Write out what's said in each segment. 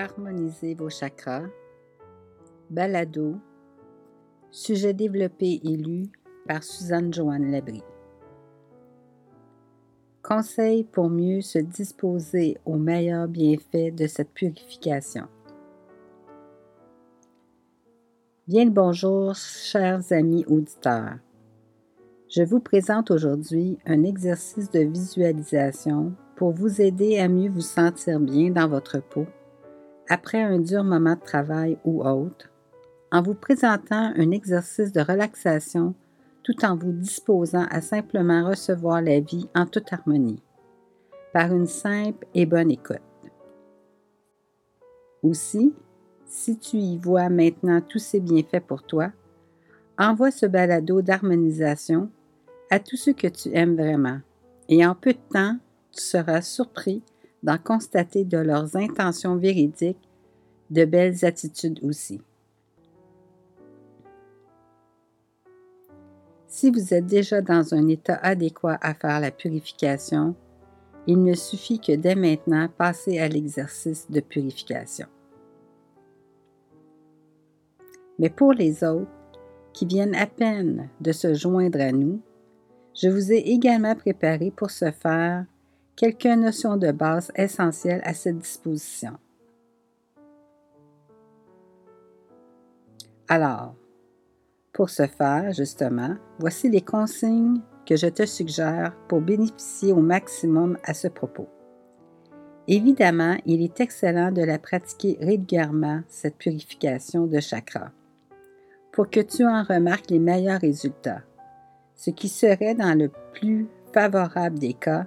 Harmoniser vos chakras. Balado. Sujet développé et lu par Suzanne Joanne Labrie. Conseil pour mieux se disposer aux meilleurs bienfaits de cette purification. Bien le bonjour, chers amis auditeurs. Je vous présente aujourd'hui un exercice de visualisation pour vous aider à mieux vous sentir bien dans votre peau après un dur moment de travail ou autre, en vous présentant un exercice de relaxation tout en vous disposant à simplement recevoir la vie en toute harmonie, par une simple et bonne écoute. Aussi, si tu y vois maintenant tous ces bienfaits pour toi, envoie ce balado d'harmonisation à tous ceux que tu aimes vraiment, et en peu de temps, tu seras surpris d'en constater de leurs intentions véridiques, de belles attitudes aussi. Si vous êtes déjà dans un état adéquat à faire la purification, il ne suffit que dès maintenant passer à l'exercice de purification. Mais pour les autres qui viennent à peine de se joindre à nous, je vous ai également préparé pour ce faire quelques notions de base essentielles à cette disposition. Alors, pour ce faire, justement, voici les consignes que je te suggère pour bénéficier au maximum à ce propos. Évidemment, il est excellent de la pratiquer régulièrement, cette purification de chakra, pour que tu en remarques les meilleurs résultats, ce qui serait dans le plus favorable des cas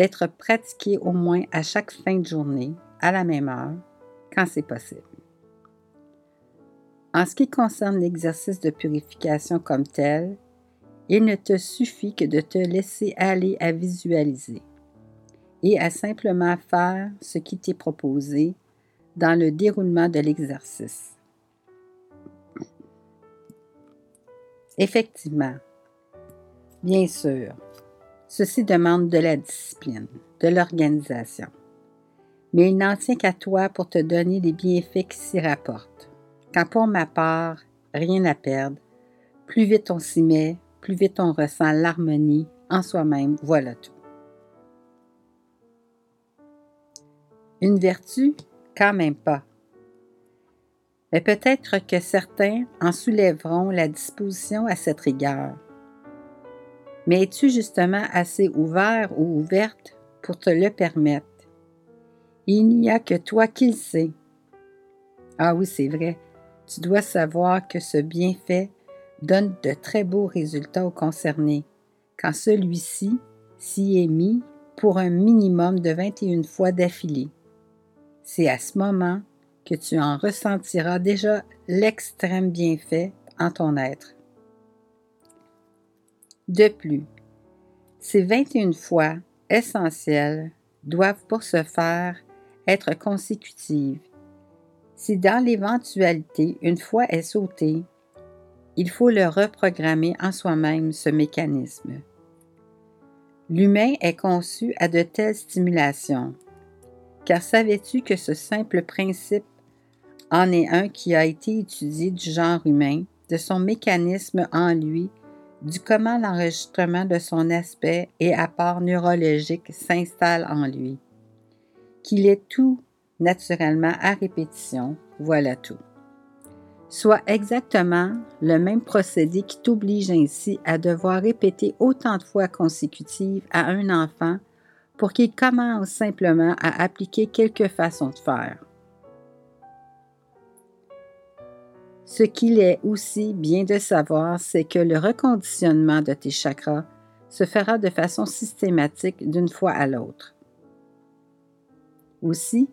d'être pratiqué au moins à chaque fin de journée, à la même heure, quand c'est possible. En ce qui concerne l'exercice de purification comme tel, il ne te suffit que de te laisser aller à visualiser et à simplement faire ce qui t'est proposé dans le déroulement de l'exercice. Effectivement, bien sûr, Ceci demande de la discipline, de l'organisation. Mais il n'en tient qu'à toi pour te donner les bienfaits qui s'y rapportent. Quand pour ma part, rien à perdre, plus vite on s'y met, plus vite on ressent l'harmonie en soi-même, voilà tout. Une vertu? Quand même pas. Mais peut-être que certains en soulèveront la disposition à cette rigueur. Mais es-tu justement assez ouvert ou ouverte pour te le permettre? Il n'y a que toi qui le sais. Ah oui, c'est vrai. Tu dois savoir que ce bienfait donne de très beaux résultats aux concernés, quand celui-ci s'y est mis pour un minimum de 21 fois d'affilée. C'est à ce moment que tu en ressentiras déjà l'extrême bienfait en ton être. De plus, ces 21 fois essentielles doivent pour ce faire être consécutives. Si dans l'éventualité une fois est sautée, il faut le reprogrammer en soi-même ce mécanisme. L'humain est conçu à de telles stimulations, car savais-tu que ce simple principe en est un qui a été étudié du genre humain, de son mécanisme en lui du comment l'enregistrement de son aspect et apport neurologique s'installe en lui. Qu'il est tout naturellement à répétition, voilà tout. Soit exactement le même procédé qui t'oblige ainsi à devoir répéter autant de fois consécutives à un enfant pour qu'il commence simplement à appliquer quelques façons de faire. Ce qu'il est aussi bien de savoir, c'est que le reconditionnement de tes chakras se fera de façon systématique d'une fois à l'autre. Aussi,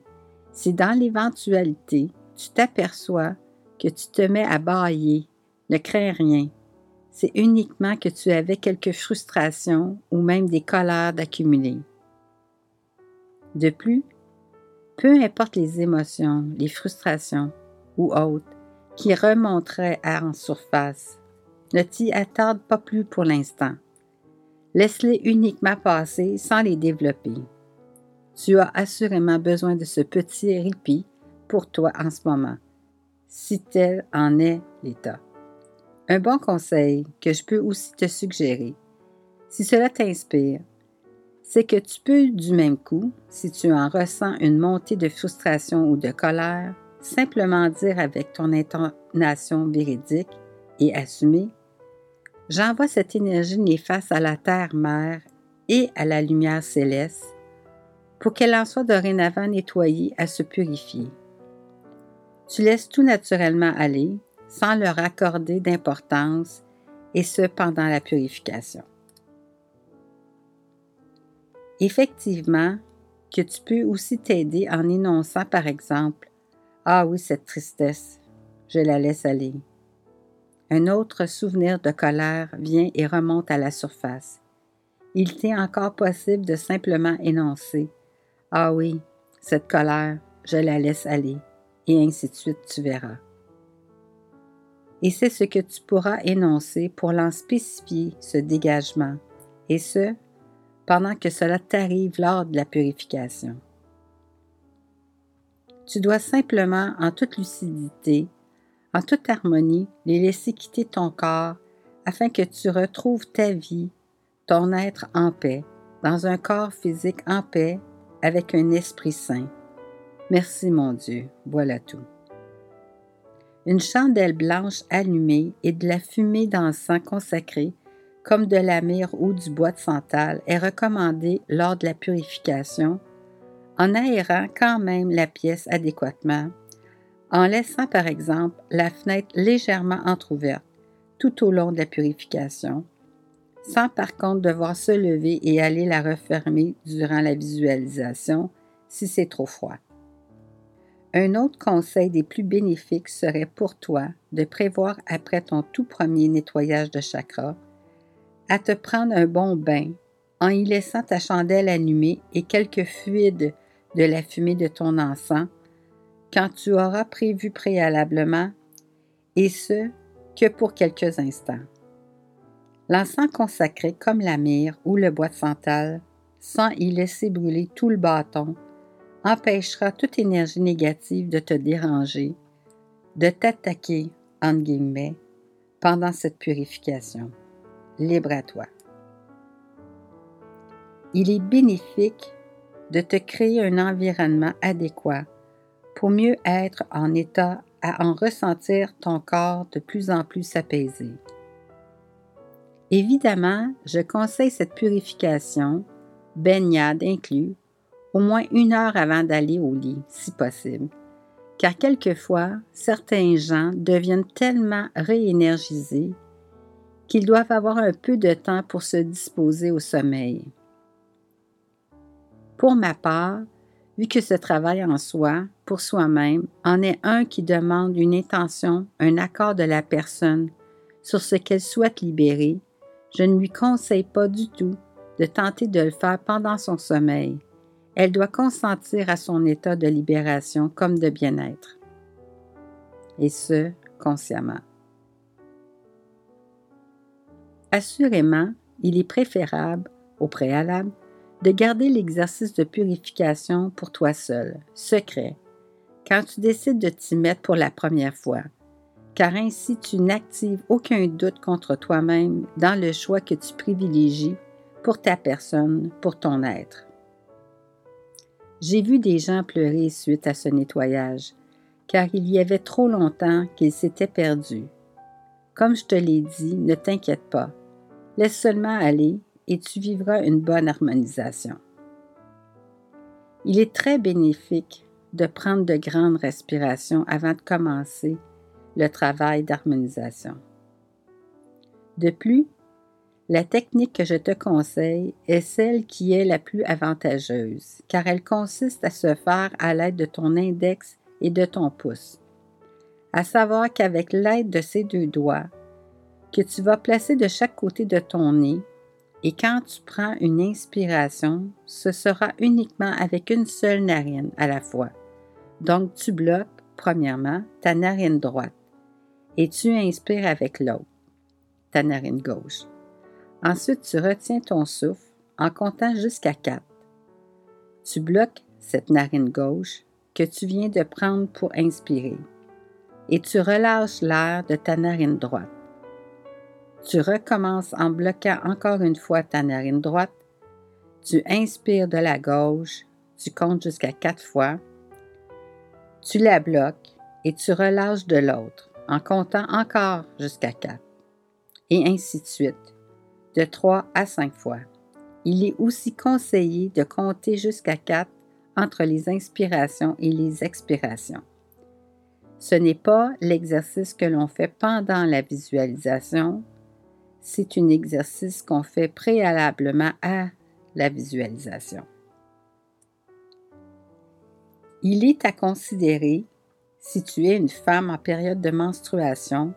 si dans l'éventualité tu t'aperçois que tu te mets à bailler, ne crains rien. C'est uniquement que tu avais quelques frustrations ou même des colères d'accumuler. De plus, peu importe les émotions, les frustrations ou autres, qui remonterait en surface. Ne t'y attarde pas plus pour l'instant. Laisse-les uniquement passer sans les développer. Tu as assurément besoin de ce petit répit pour toi en ce moment, si tel en est l'état. Un bon conseil que je peux aussi te suggérer, si cela t'inspire, c'est que tu peux du même coup, si tu en ressens une montée de frustration ou de colère, simplement dire avec ton intonation véridique et assumée J'envoie cette énergie néfaste à la terre-mère et à la lumière céleste pour qu'elle en soit dorénavant nettoyée à se purifier. Tu laisses tout naturellement aller sans leur accorder d'importance et ce pendant la purification. Effectivement, que tu peux aussi t'aider en énonçant par exemple Ah oui, cette tristesse, je la laisse aller. Un autre souvenir de colère vient et remonte à la surface. Il t'est encore possible de simplement énoncer Ah oui, cette colère, je la laisse aller, et ainsi de suite, tu verras. Et c'est ce que tu pourras énoncer pour l'en spécifier ce dégagement, et ce, pendant que cela t'arrive lors de la purification. Tu dois simplement, en toute lucidité, en toute harmonie, les laisser quitter ton corps afin que tu retrouves ta vie, ton être en paix, dans un corps physique en paix, avec un esprit sain. Merci mon Dieu, voilà tout. Une chandelle blanche allumée et de la fumée d'encens consacré, comme de la myrrhe ou du bois de santal, est recommandée lors de la purification, en aérant quand même la pièce adéquatement en laissant par exemple la fenêtre légèrement entr'ouverte tout au long de la purification, sans par contre devoir se lever et aller la refermer durant la visualisation si c'est trop froid. Un autre conseil des plus bénéfiques serait pour toi de prévoir après ton tout premier nettoyage de chakra à te prendre un bon bain en y laissant ta chandelle allumée et quelques fluides de la fumée de ton encens quand tu auras prévu préalablement, et ce, que pour quelques instants. L'encens consacré comme la myrrhe ou le bois de santal, sans y laisser brûler tout le bâton, empêchera toute énergie négative de te déranger, de t'attaquer, entre guillemets, pendant cette purification. Libre à toi. Il est bénéfique de te créer un environnement adéquat pour mieux être en état à en ressentir ton corps de plus en plus s'apaiser. Évidemment, je conseille cette purification, baignade inclus, au moins une heure avant d'aller au lit, si possible, car quelquefois, certains gens deviennent tellement réénergisés qu'ils doivent avoir un peu de temps pour se disposer au sommeil. Pour ma part, vu que ce travail en soi, pour soi-même, en est un qui demande une intention, un accord de la personne sur ce qu'elle souhaite libérer, je ne lui conseille pas du tout de tenter de le faire pendant son sommeil. Elle doit consentir à son état de libération comme de bien-être. Et ce, consciemment. Assurément, il est préférable, au préalable, de garder l'exercice de purification pour toi seul, secret, quand tu décides de t'y mettre pour la première fois, car ainsi tu n'actives aucun doute contre toi-même dans le choix que tu privilégies pour ta personne, pour ton être. J'ai vu des gens pleurer suite à ce nettoyage, car il y avait trop longtemps qu'ils s'étaient perdus. Comme je te l'ai dit, ne t'inquiète pas. Laisse seulement aller et tu vivras une bonne harmonisation. Il est très bénéfique de prendre de grandes respirations avant de commencer le travail d'harmonisation. De plus, la technique que je te conseille est celle qui est la plus avantageuse, car elle consiste à se faire à l'aide de ton index et de ton pouce. À savoir qu'avec l'aide de ces deux doigts, que tu vas placer de chaque côté de ton nez, et quand tu prends une inspiration, ce sera uniquement avec une seule narine à la fois. Donc tu bloques, premièrement, ta narine droite et tu inspires avec l'autre, ta narine gauche. Ensuite, tu retiens ton souffle en comptant jusqu'à 4. Tu bloques cette narine gauche que tu viens de prendre pour inspirer et tu relâches l'air de ta narine droite. Tu recommences en bloquant encore une fois ta narine droite. Tu inspires de la gauche, tu comptes jusqu'à quatre fois. Tu la bloques et tu relâches de l'autre en comptant encore jusqu'à quatre. Et ainsi de suite, de trois à cinq fois. Il est aussi conseillé de compter jusqu'à quatre entre les inspirations et les expirations. Ce n'est pas l'exercice que l'on fait pendant la visualisation, c'est un exercice qu'on fait préalablement à la visualisation. Il est à considérer, si tu es une femme en période de menstruation,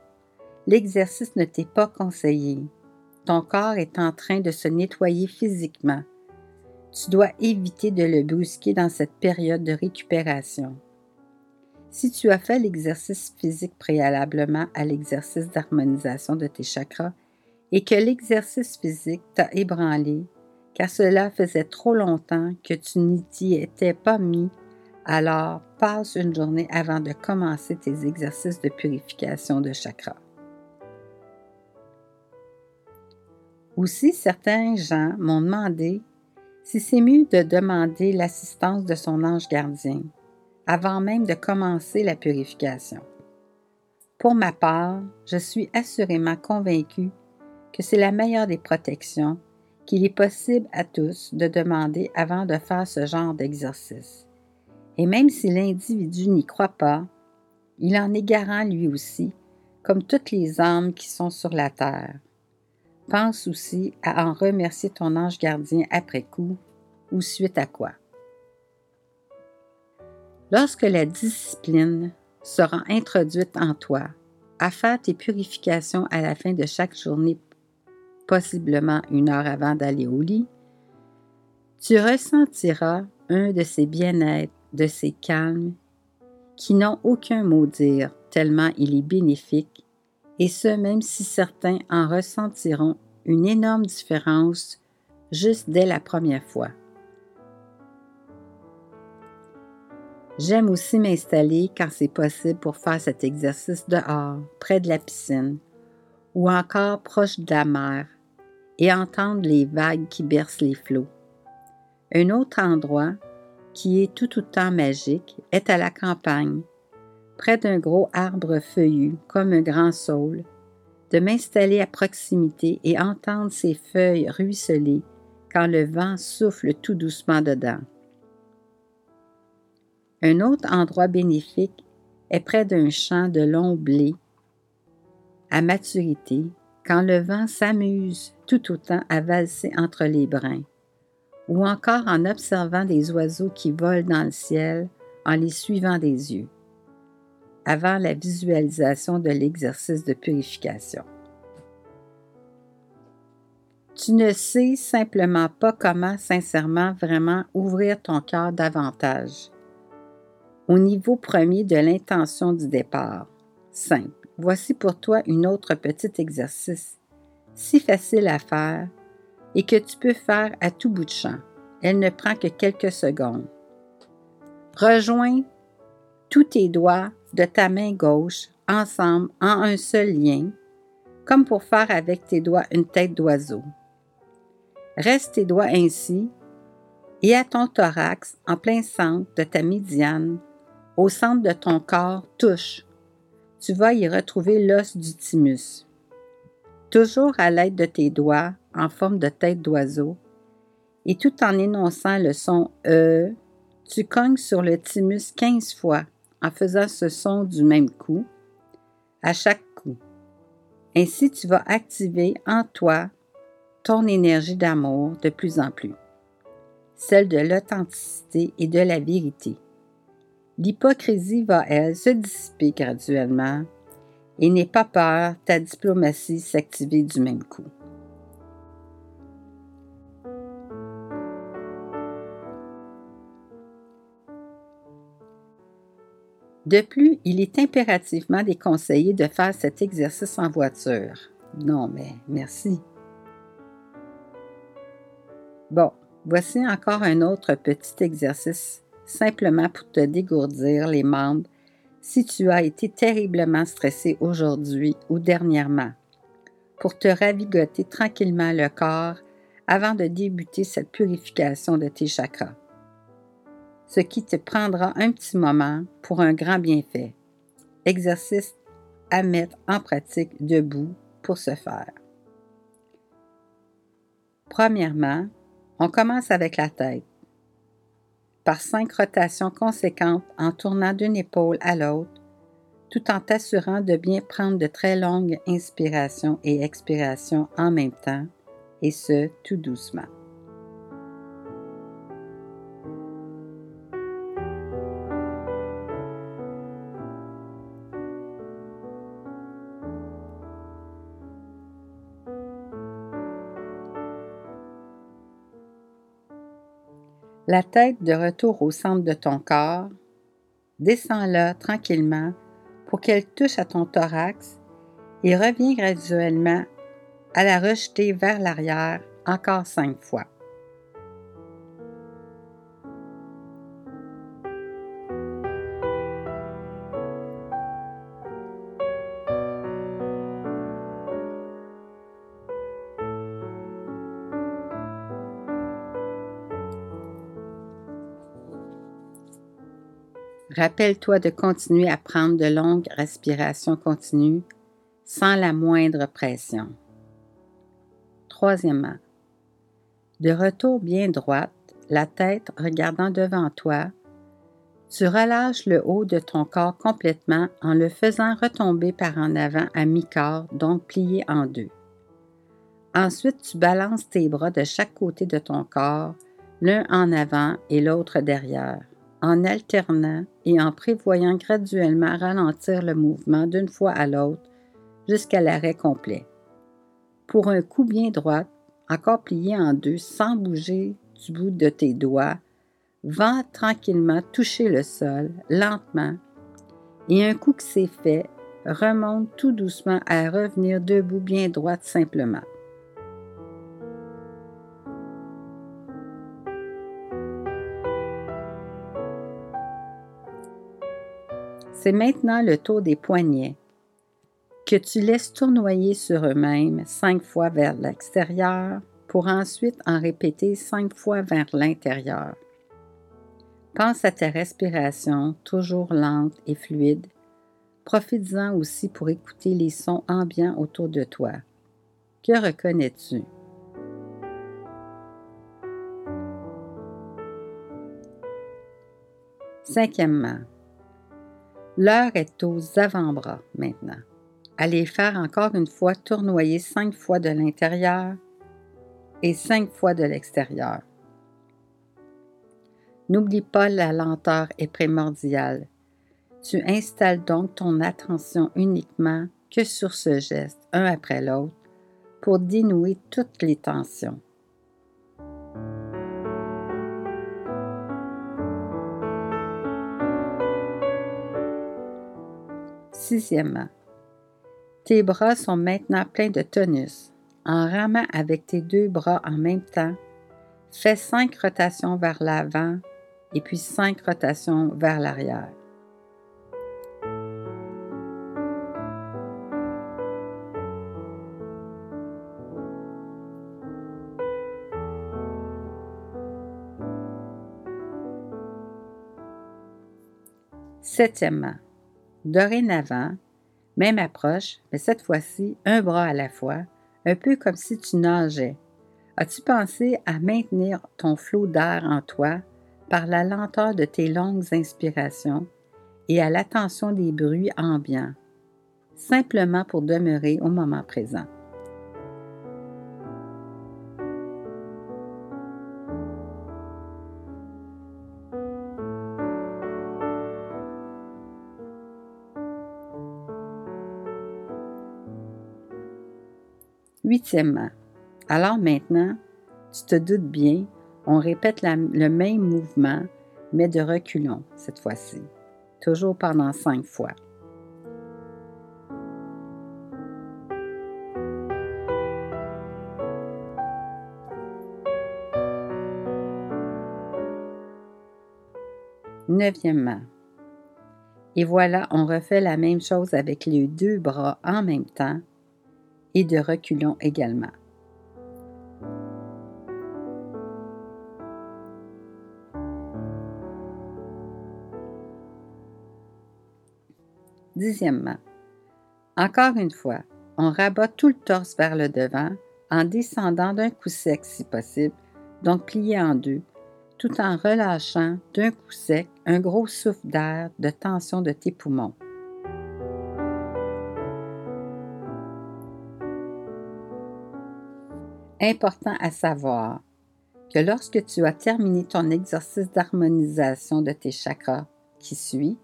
l'exercice ne t'est pas conseillé. Ton corps est en train de se nettoyer physiquement. Tu dois éviter de le brusquer dans cette période de récupération. Si tu as fait l'exercice physique préalablement à l'exercice d'harmonisation de tes chakras et que l'exercice physique t'a ébranlé, car cela faisait trop longtemps que tu n'y étais pas mis, alors passe une journée avant de commencer tes exercices de purification de chakras. Aussi, certains gens m'ont demandé si c'est mieux de demander l'assistance de son ange gardien avant même de commencer la purification. Pour ma part, je suis assurément convaincue que c'est la meilleure des protections qu'il est possible à tous de demander avant de faire ce genre d'exercice. Et même si l'individu n'y croit pas, il en est garant lui aussi, comme toutes les âmes qui sont sur la terre. Pense aussi à en remercier ton ange gardien après coup ou suite à quoi. Lorsque la discipline sera introduite en toi, à faire tes purifications à la fin de chaque journée, possiblement une heure avant d'aller au lit, tu ressentiras un de ces bien-être, de ces calmes, qui n'ont aucun mot dire, tellement il est bénéfique, et ce même si certains en ressentiront une énorme différence juste dès la première fois. J'aime aussi m'installer quand c'est possible pour faire cet exercice dehors, près de la piscine, ou encore proche de la mer, et entendre les vagues qui bercent les flots. Un autre endroit, qui est tout autant magique, est à la campagne, près d'un gros arbre feuillu comme un grand saule, de m'installer à proximité et entendre ses feuilles ruisseler quand le vent souffle tout doucement dedans. Un autre endroit bénéfique est près d'un champ de long blé à maturité, quand le vent s'amuse tout autant à valser entre les brins, ou encore en observant des oiseaux qui volent dans le ciel en les suivant des yeux, avant la visualisation de l'exercice de purification. Tu ne sais simplement pas comment sincèrement vraiment ouvrir ton cœur davantage au niveau premier de l'intention du départ. Simple. Voici pour toi une autre petit exercice, si facile à faire et que tu peux faire à tout bout de champ. Elle ne prend que quelques secondes. Rejoins tous tes doigts de ta main gauche ensemble en un seul lien, comme pour faire avec tes doigts une tête d'oiseau. Reste tes doigts ainsi et à ton thorax en plein centre de ta médiane au centre de ton corps, touche. Tu vas y retrouver l'os du thymus. Toujours à l'aide de tes doigts en forme de tête d'oiseau, et tout en énonçant le son E, tu cognes sur le thymus 15 fois en faisant ce son du même coup, à chaque coup. Ainsi, tu vas activer en toi ton énergie d'amour de plus en plus, celle de l'authenticité et de la vérité. L'hypocrisie va, elle, se dissiper graduellement et n'aie pas peur ta diplomatie s'activer du même coup. De plus, il est impérativement déconseillé de faire cet exercice en voiture. Non, mais merci. Bon, voici encore un autre petit exercice simplement pour te dégourdir les membres si tu as été terriblement stressé aujourd'hui ou dernièrement, pour te ravigoter tranquillement le corps avant de débuter cette purification de tes chakras. Ce qui te prendra un petit moment pour un grand bienfait. Exercice à mettre en pratique debout pour ce faire. Premièrement, on commence avec la tête. Par cinq rotations conséquentes en tournant d'une épaule à l'autre, tout en t'assurant de bien prendre de très longues inspirations et expirations en même temps, et ce, tout doucement. La tête de retour au centre de ton corps, descends-la tranquillement pour qu'elle touche à ton thorax et reviens graduellement à la rejeter vers l'arrière encore cinq fois. Rappelle-toi de continuer à prendre de longues respirations continues sans la moindre pression. Troisièmement, de retour bien droite, la tête regardant devant toi, tu relâches le haut de ton corps complètement en le faisant retomber par en avant à mi-corps, donc plié en deux. Ensuite, tu balances tes bras de chaque côté de ton corps, l'un en avant et l'autre derrière en alternant et en prévoyant graduellement ralentir le mouvement d'une fois à l'autre jusqu'à l'arrêt complet. Pour un coup bien droit, encore plié en deux sans bouger du bout de tes doigts, va tranquillement toucher le sol, lentement, et un coup que c'est fait, remonte tout doucement à revenir debout bien droite simplement. C'est maintenant le tour des poignets que tu laisses tournoyer sur eux-mêmes cinq fois vers l'extérieur pour ensuite en répéter cinq fois vers l'intérieur. Pense à ta respiration toujours lente et fluide. Profites-en aussi pour écouter les sons ambiants autour de toi. Que reconnais-tu? Cinquièmement, L'heure est aux avant-bras maintenant. Allez faire encore une fois tournoyer cinq fois de l'intérieur et cinq fois de l'extérieur. N'oublie pas la lenteur est primordiale. Tu installes donc ton attention uniquement que sur ce geste, un après l'autre, pour dénouer toutes les tensions. Sixièmement, tes bras sont maintenant pleins de tonus. En ramant avec tes deux bras en même temps, fais cinq rotations vers l'avant et puis cinq rotations vers l'arrière. Septièmement, Dorénavant, même approche, mais cette fois-ci un bras à la fois, un peu comme si tu nageais. As-tu pensé à maintenir ton flot d'air en toi par la lenteur de tes longues inspirations et à l'attention des bruits ambiants, simplement pour demeurer au moment présent? Huitièmement, alors maintenant, tu te doutes bien, on répète le même mouvement, mais de reculons cette fois-ci, toujours pendant cinq fois. Neuvièmement, et voilà, on refait la même chose avec les deux bras en même temps et de reculons également. Dixièmement, encore une fois, on rabat tout le torse vers le devant en descendant d'un coup sec si possible, donc plié en deux, tout en relâchant d'un coup sec un gros souffle d'air de tension de tes poumons. Important à savoir que lorsque tu as terminé ton exercice d'harmonisation de tes chakras qui suit,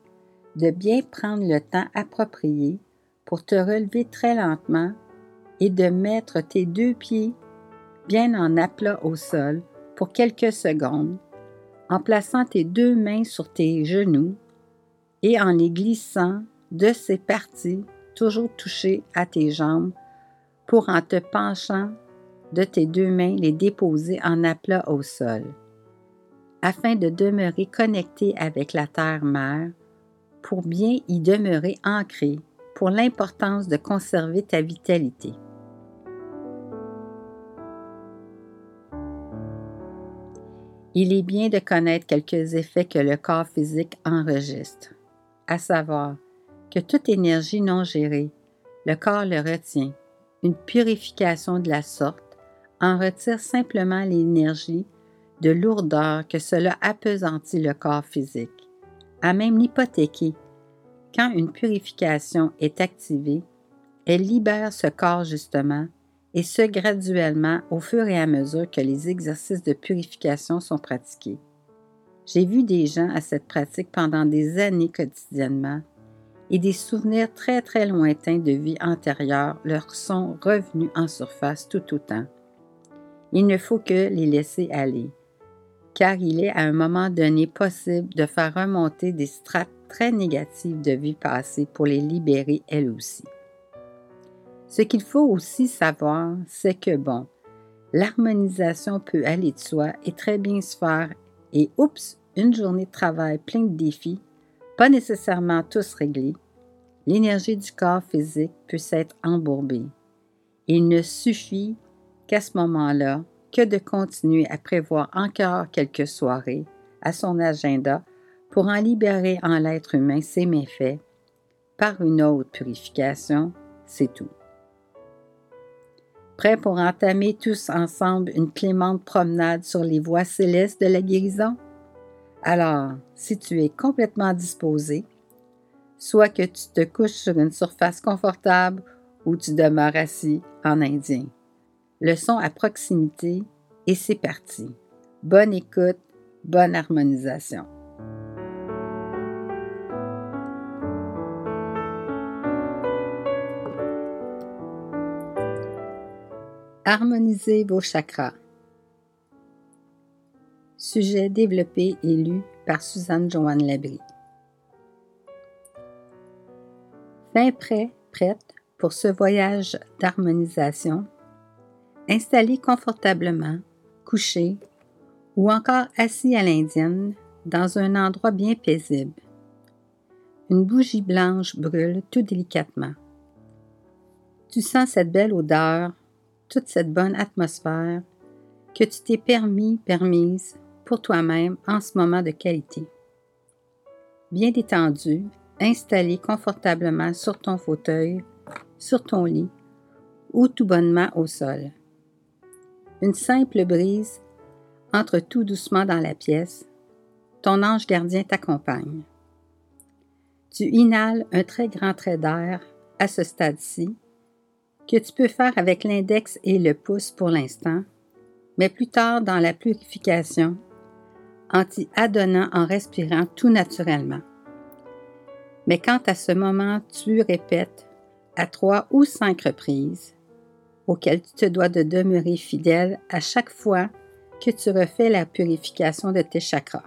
de bien prendre le temps approprié pour te relever très lentement et de mettre tes deux pieds bien en aplat au sol pour quelques secondes en plaçant tes deux mains sur tes genoux et en les glissant de ces parties toujours touchées à tes jambes pour en te penchant de tes deux mains les déposer en aplat au sol, afin de demeurer connecté avec la terre-mère pour bien y demeurer ancré pour l'importance de conserver ta vitalité. Il est bien de connaître quelques effets que le corps physique enregistre, à savoir que toute énergie non gérée, le corps le retient. Une purification de la sorte en retire simplement l'énergie de lourdeur que cela appesantit le corps physique, à même l'hypothéquer quand une purification est activée, elle libère ce corps justement, et ce graduellement au fur et à mesure que les exercices de purification sont pratiqués. J'ai vu des gens à cette pratique pendant des années quotidiennement, et des souvenirs très très lointains de vie antérieure leur sont revenus en surface tout autant. Il ne faut que les laisser aller, car il est à un moment donné possible de faire remonter des strates très négatives de vie passée pour les libérer elles aussi. Ce qu'il faut aussi savoir, c'est que, bon, l'harmonisation peut aller de soi et très bien se faire et oups, une journée de travail pleine de défis, pas nécessairement tous réglés, l'énergie du corps physique peut s'être embourbée. Il ne suffit qu'à ce moment-là que de continuer à prévoir encore quelques soirées à son agenda pour en libérer en l'être humain ses méfaits par une autre purification, c'est tout. Prêt pour entamer tous ensemble une clémente promenade sur les voies célestes de la guérison? Alors, si tu es complètement disposé, soit que tu te couches sur une surface confortable ou tu demeures assis en indien. Le son à proximité et c'est parti. Bonne écoute, bonne harmonisation. Harmonisez vos chakras. Sujet développé et lu par Suzanne Joanne Labrie. Fin prêt, prête pour ce voyage d'harmonisation. Installez confortablement, couché ou encore assis à l'indienne dans un endroit bien paisible. Une bougie blanche brûle tout délicatement. Tu sens cette belle odeur toute cette bonne atmosphère que tu t'es permis, permise pour toi-même en ce moment de qualité. Bien détendu, installé confortablement sur ton fauteuil, sur ton lit ou tout bonnement au sol. Une simple brise entre tout doucement dans la pièce. Ton ange gardien t'accompagne. Tu inhales un très grand trait d'air à ce stade-ci que tu peux faire avec l'index et le pouce pour l'instant, mais plus tard dans la purification, en t'y adonnant en respirant tout naturellement. Mais quand à ce moment tu répètes à trois ou cinq reprises, auxquelles tu te dois de demeurer fidèle à chaque fois que tu refais la purification de tes chakras,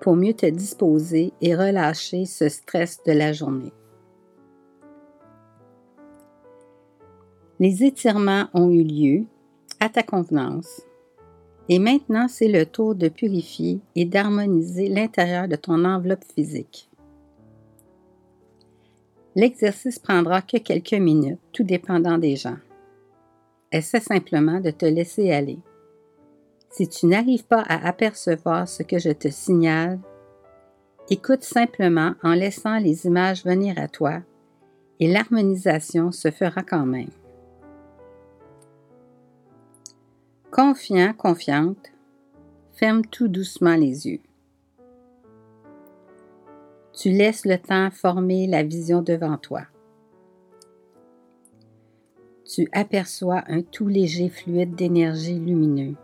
pour mieux te disposer et relâcher ce stress de la journée. Les étirements ont eu lieu à ta convenance. Et maintenant, c'est le tour de purifier et d'harmoniser l'intérieur de ton enveloppe physique. L'exercice prendra que quelques minutes, tout dépendant des gens. Essaie simplement de te laisser aller. Si tu n'arrives pas à apercevoir ce que je te signale, écoute simplement en laissant les images venir à toi et l'harmonisation se fera quand même. Confiant, confiante, ferme tout doucement les yeux. Tu laisses le temps former la vision devant toi. Tu aperçois un tout léger fluide d'énergie lumineux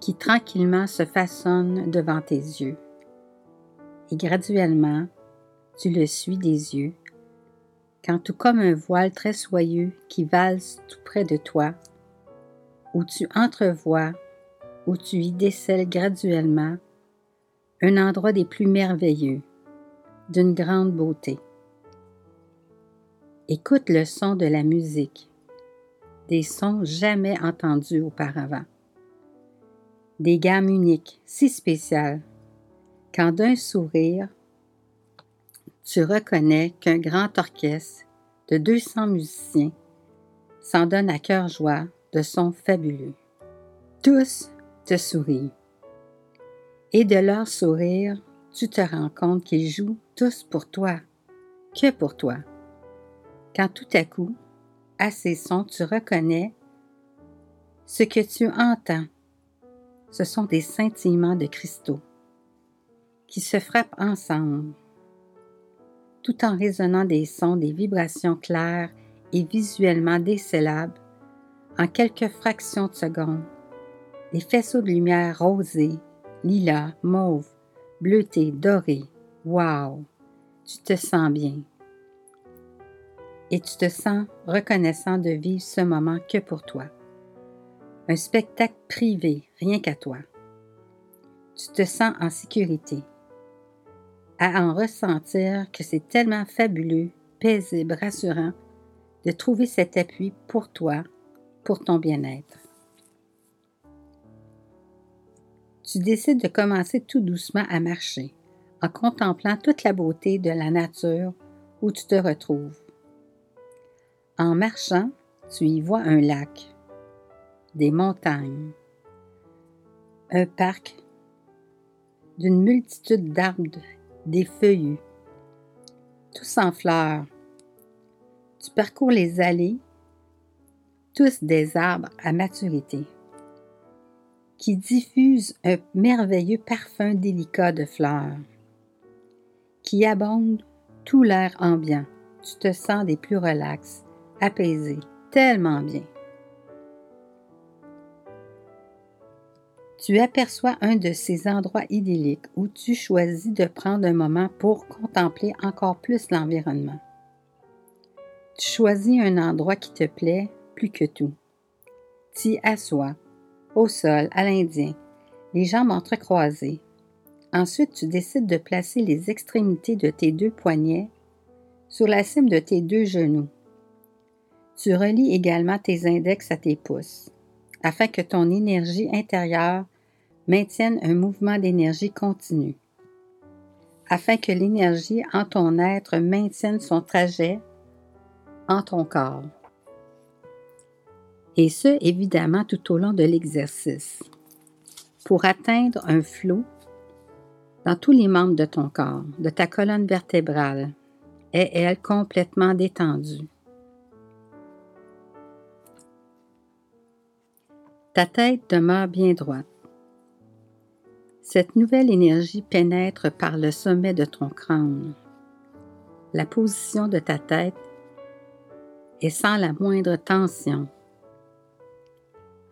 qui tranquillement se façonne devant tes yeux. Et graduellement, tu le suis des yeux, quand tout comme un voile très soyeux qui valse tout près de toi, où tu entrevois, où tu y décèles graduellement un endroit des plus merveilleux, d'une grande beauté. Écoute le son de la musique, des sons jamais entendus auparavant, des gammes uniques, si spéciales, quand d'un sourire, tu reconnais qu'un grand orchestre de 200 musiciens s'en donne à cœur joie de sons fabuleux. Tous te sourient. Et de leur sourire, tu te rends compte qu'ils jouent tous pour toi, que pour toi. Quand tout à coup, à ces sons, tu reconnais ce que tu entends. Ce sont des scintillements de cristaux qui se frappent ensemble, tout en résonnant des sons, des vibrations claires et visuellement décelables en quelques fractions de secondes. Des faisceaux de lumière rosés, lilas, mauve, bleuté, doré. Wow! Tu te sens bien. Et tu te sens reconnaissant de vivre ce moment que pour toi. Un spectacle privé, rien qu'à toi. Tu te sens en sécurité. À en ressentir que c'est tellement fabuleux, paisible, rassurant de trouver cet appui pour toi, pour ton bien-être. tu décides de commencer tout doucement à marcher, en contemplant toute la beauté de la nature où tu te retrouves. En marchant, tu y vois un lac, des montagnes, un parc d'une multitude d'arbres, des feuillus, tous en fleurs. Tu parcours les allées, tous des arbres à maturité qui diffuse un merveilleux parfum délicat de fleurs, qui abonde tout l'air ambiant. Tu te sens des plus relax, apaisé, tellement bien. Tu aperçois un de ces endroits idylliques où tu choisis de prendre un moment pour contempler encore plus l'environnement. Tu choisis un endroit qui te plaît plus que tout. T'y assois, au sol, à l'Indien, les jambes entrecroisées. Ensuite, tu décides de placer les extrémités de tes deux poignets sur la cime de tes deux genoux. Tu relis également tes index à tes pouces, afin que ton énergie intérieure maintienne un mouvement d'énergie continu, afin que l'énergie en ton être maintienne son trajet en ton corps et ce, évidemment, tout au long de l'exercice. Pour atteindre un flot dans tous les membres de ton corps, de ta colonne vertébrale, est elle complètement détendue? Ta tête demeure bien droite. Cette nouvelle énergie pénètre par le sommet de ton crâne. La position de ta tête est sans la moindre tension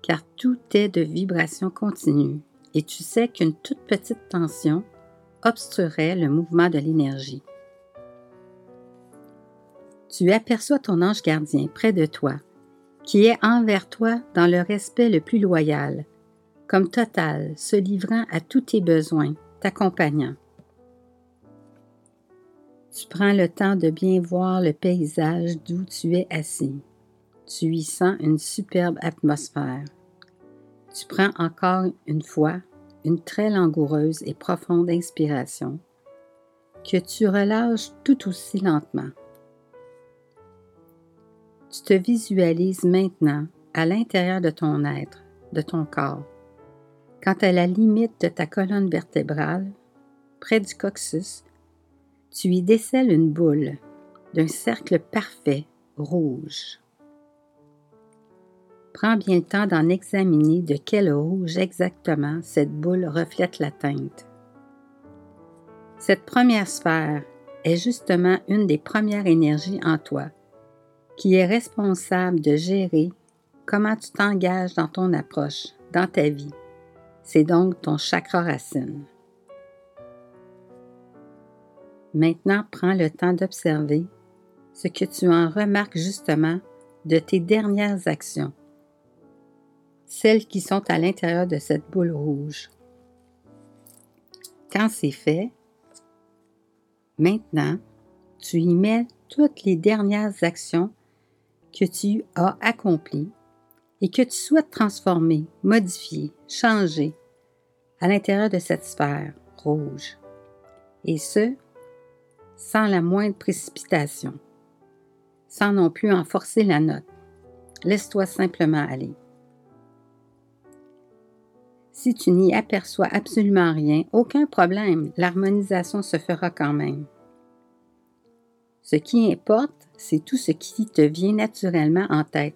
car tout est de vibration continue et tu sais qu'une toute petite tension obstruerait le mouvement de l'énergie. Tu aperçois ton ange gardien près de toi, qui est envers toi dans le respect le plus loyal, comme total, se livrant à tous tes besoins, t'accompagnant. Tu prends le temps de bien voir le paysage d'où tu es assis. Tu y sens une superbe atmosphère Tu prends encore une fois une très langoureuse et profonde inspiration que tu relâches tout aussi lentement. Tu te visualises maintenant à l'intérieur de ton être, de ton corps, quand à la limite de ta colonne vertébrale, près du coccyx, tu y décèles une boule d'un cercle parfait rouge. Prends bien le temps d'en examiner de quel rouge exactement cette boule reflète la teinte. Cette première sphère est justement une des premières énergies en toi, qui est responsable de gérer comment tu t'engages dans ton approche, dans ta vie. C'est donc ton chakra racine. Maintenant, prends le temps d'observer ce que tu en remarques justement de tes dernières actions celles qui sont à l'intérieur de cette boule rouge. Quand c'est fait, maintenant, tu y mets toutes les dernières actions que tu as accomplies et que tu souhaites transformer, modifier, changer à l'intérieur de cette sphère rouge. Et ce, sans la moindre précipitation, sans non plus en forcer la note. Laisse-toi simplement aller. Si tu n'y aperçois absolument rien, aucun problème, l'harmonisation se fera quand même. Ce qui importe, c'est tout ce qui te vient naturellement en tête,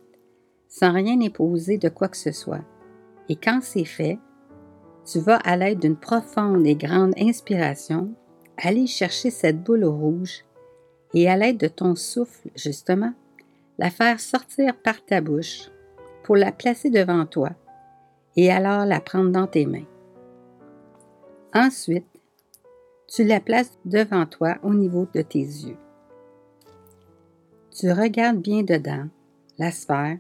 sans rien imposer de quoi que ce soit. Et quand c'est fait, tu vas à l'aide d'une profonde et grande inspiration aller chercher cette boule rouge et à l'aide de ton souffle, justement, la faire sortir par ta bouche pour la placer devant toi et alors la prendre dans tes mains. Ensuite, tu la places devant toi au niveau de tes yeux. Tu regardes bien dedans, la sphère,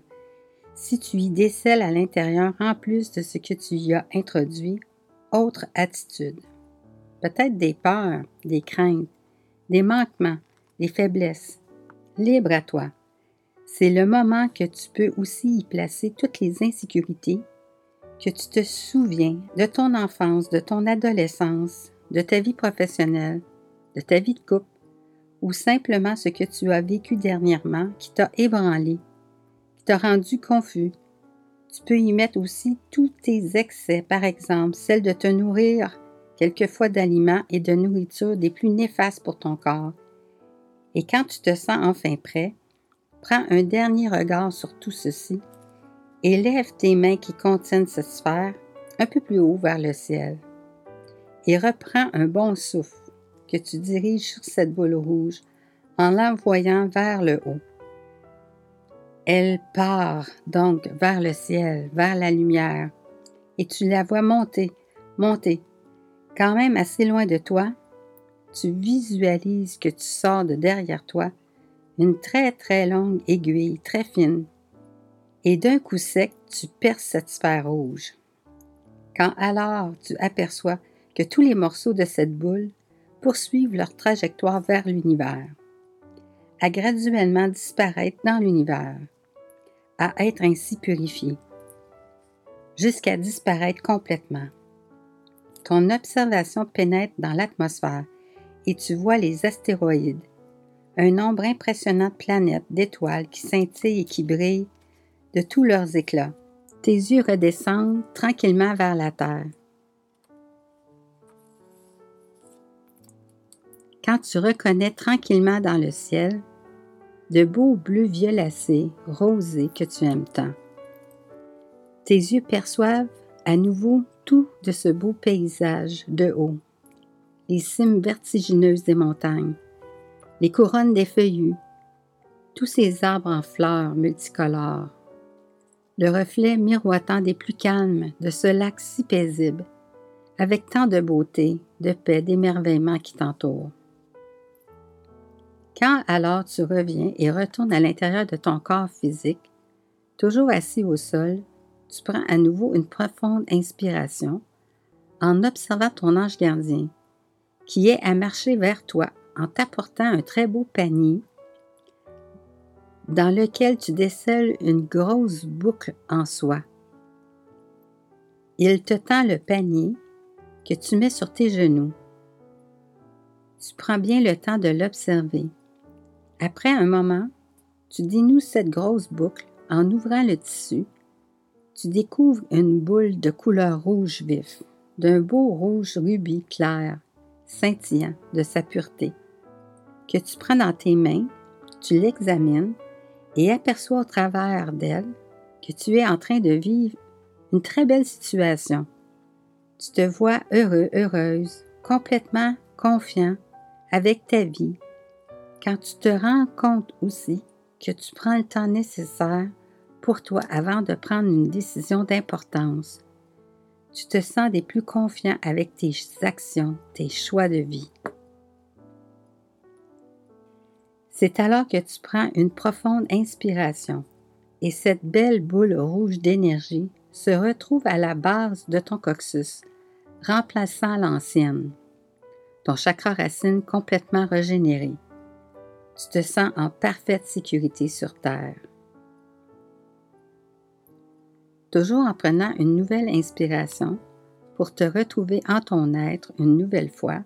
si tu y décèles à l'intérieur, en plus de ce que tu y as introduit, autre attitude. Peut-être des peurs, des craintes, des manquements, des faiblesses. Libre à toi. C'est le moment que tu peux aussi y placer toutes les insécurités que tu te souviens de ton enfance, de ton adolescence, de ta vie professionnelle, de ta vie de couple, ou simplement ce que tu as vécu dernièrement qui t'a ébranlé, qui t'a rendu confus. Tu peux y mettre aussi tous tes excès, par exemple, celle de te nourrir quelquefois d'aliments et de nourriture des plus néfastes pour ton corps. Et quand tu te sens enfin prêt, prends un dernier regard sur tout ceci Élève tes mains qui contiennent cette sphère un peu plus haut vers le ciel et reprends un bon souffle que tu diriges sur cette boule rouge en l'envoyant vers le haut. Elle part donc vers le ciel, vers la lumière, et tu la vois monter, monter. Quand même assez loin de toi, tu visualises que tu sors de derrière toi une très très longue aiguille, très fine, et d'un coup sec, tu perces cette sphère rouge. Quand alors tu aperçois que tous les morceaux de cette boule poursuivent leur trajectoire vers l'univers, à graduellement disparaître dans l'univers, à être ainsi purifié, jusqu'à disparaître complètement. Ton observation pénètre dans l'atmosphère et tu vois les astéroïdes, un nombre impressionnant de planètes, d'étoiles qui scintillent et qui brillent de tous leurs éclats. Tes yeux redescendent tranquillement vers la terre. Quand tu reconnais tranquillement dans le ciel de beaux bleus violacés, rosés que tu aimes tant, tes yeux perçoivent à nouveau tout de ce beau paysage de haut, les cimes vertigineuses des montagnes, les couronnes des feuillus, tous ces arbres en fleurs multicolores, le reflet miroitant des plus calmes de ce lac si paisible, avec tant de beauté, de paix, d'émerveillement qui t'entoure. Quand alors tu reviens et retournes à l'intérieur de ton corps physique, toujours assis au sol, tu prends à nouveau une profonde inspiration en observant ton ange gardien, qui est à marcher vers toi en t'apportant un très beau panier dans lequel tu décèles une grosse boucle en soie. Il te tend le panier que tu mets sur tes genoux. Tu prends bien le temps de l'observer. Après un moment, tu dénoues cette grosse boucle en ouvrant le tissu. Tu découvres une boule de couleur rouge vif, d'un beau rouge rubis clair, scintillant de sa pureté, que tu prends dans tes mains, tu l'examines et aperçois au travers d'elle que tu es en train de vivre une très belle situation. Tu te vois heureux, heureuse, complètement confiant avec ta vie, quand tu te rends compte aussi que tu prends le temps nécessaire pour toi avant de prendre une décision d'importance. Tu te sens des plus confiants avec tes actions, tes choix de vie. C'est alors que tu prends une profonde inspiration et cette belle boule rouge d'énergie se retrouve à la base de ton coccyx, remplaçant l'ancienne. Ton chakra racine complètement régénéré. Tu te sens en parfaite sécurité sur Terre. Toujours en prenant une nouvelle inspiration pour te retrouver en ton être une nouvelle fois,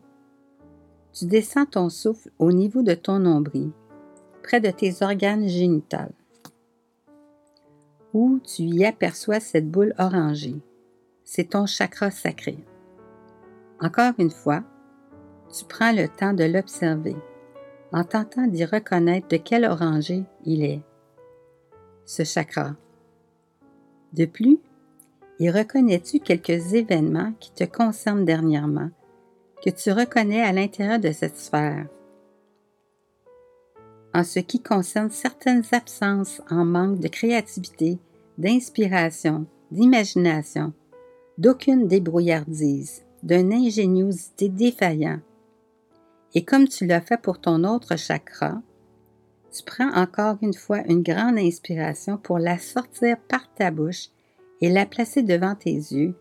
tu descends ton souffle au niveau de ton nombril, près de tes organes génitales où tu y aperçois cette boule orangée. C'est ton chakra sacré. Encore une fois, tu prends le temps de l'observer en tentant d'y reconnaître de quel orangé il est, ce chakra. De plus, y reconnais-tu quelques événements qui te concernent dernièrement, que tu reconnais à l'intérieur de cette sphère? en ce qui concerne certaines absences en manque de créativité, d'inspiration, d'imagination, d'aucune débrouillardise, d'une ingéniosité défaillant. Et comme tu l'as fait pour ton autre chakra, tu prends encore une fois une grande inspiration pour la sortir par ta bouche et la placer devant tes yeux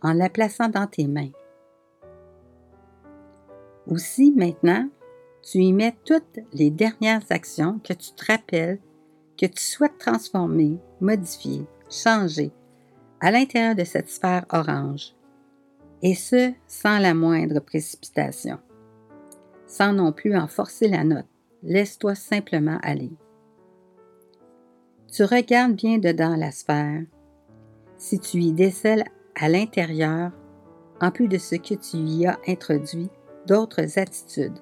en la plaçant dans tes mains. Aussi, maintenant, tu y mets toutes les dernières actions que tu te rappelles, que tu souhaites transformer, modifier, changer à l'intérieur de cette sphère orange. Et ce, sans la moindre précipitation. Sans non plus en forcer la note. Laisse-toi simplement aller. Tu regardes bien dedans la sphère. Si tu y décèles à l'intérieur, en plus de ce que tu y as introduit, d'autres attitudes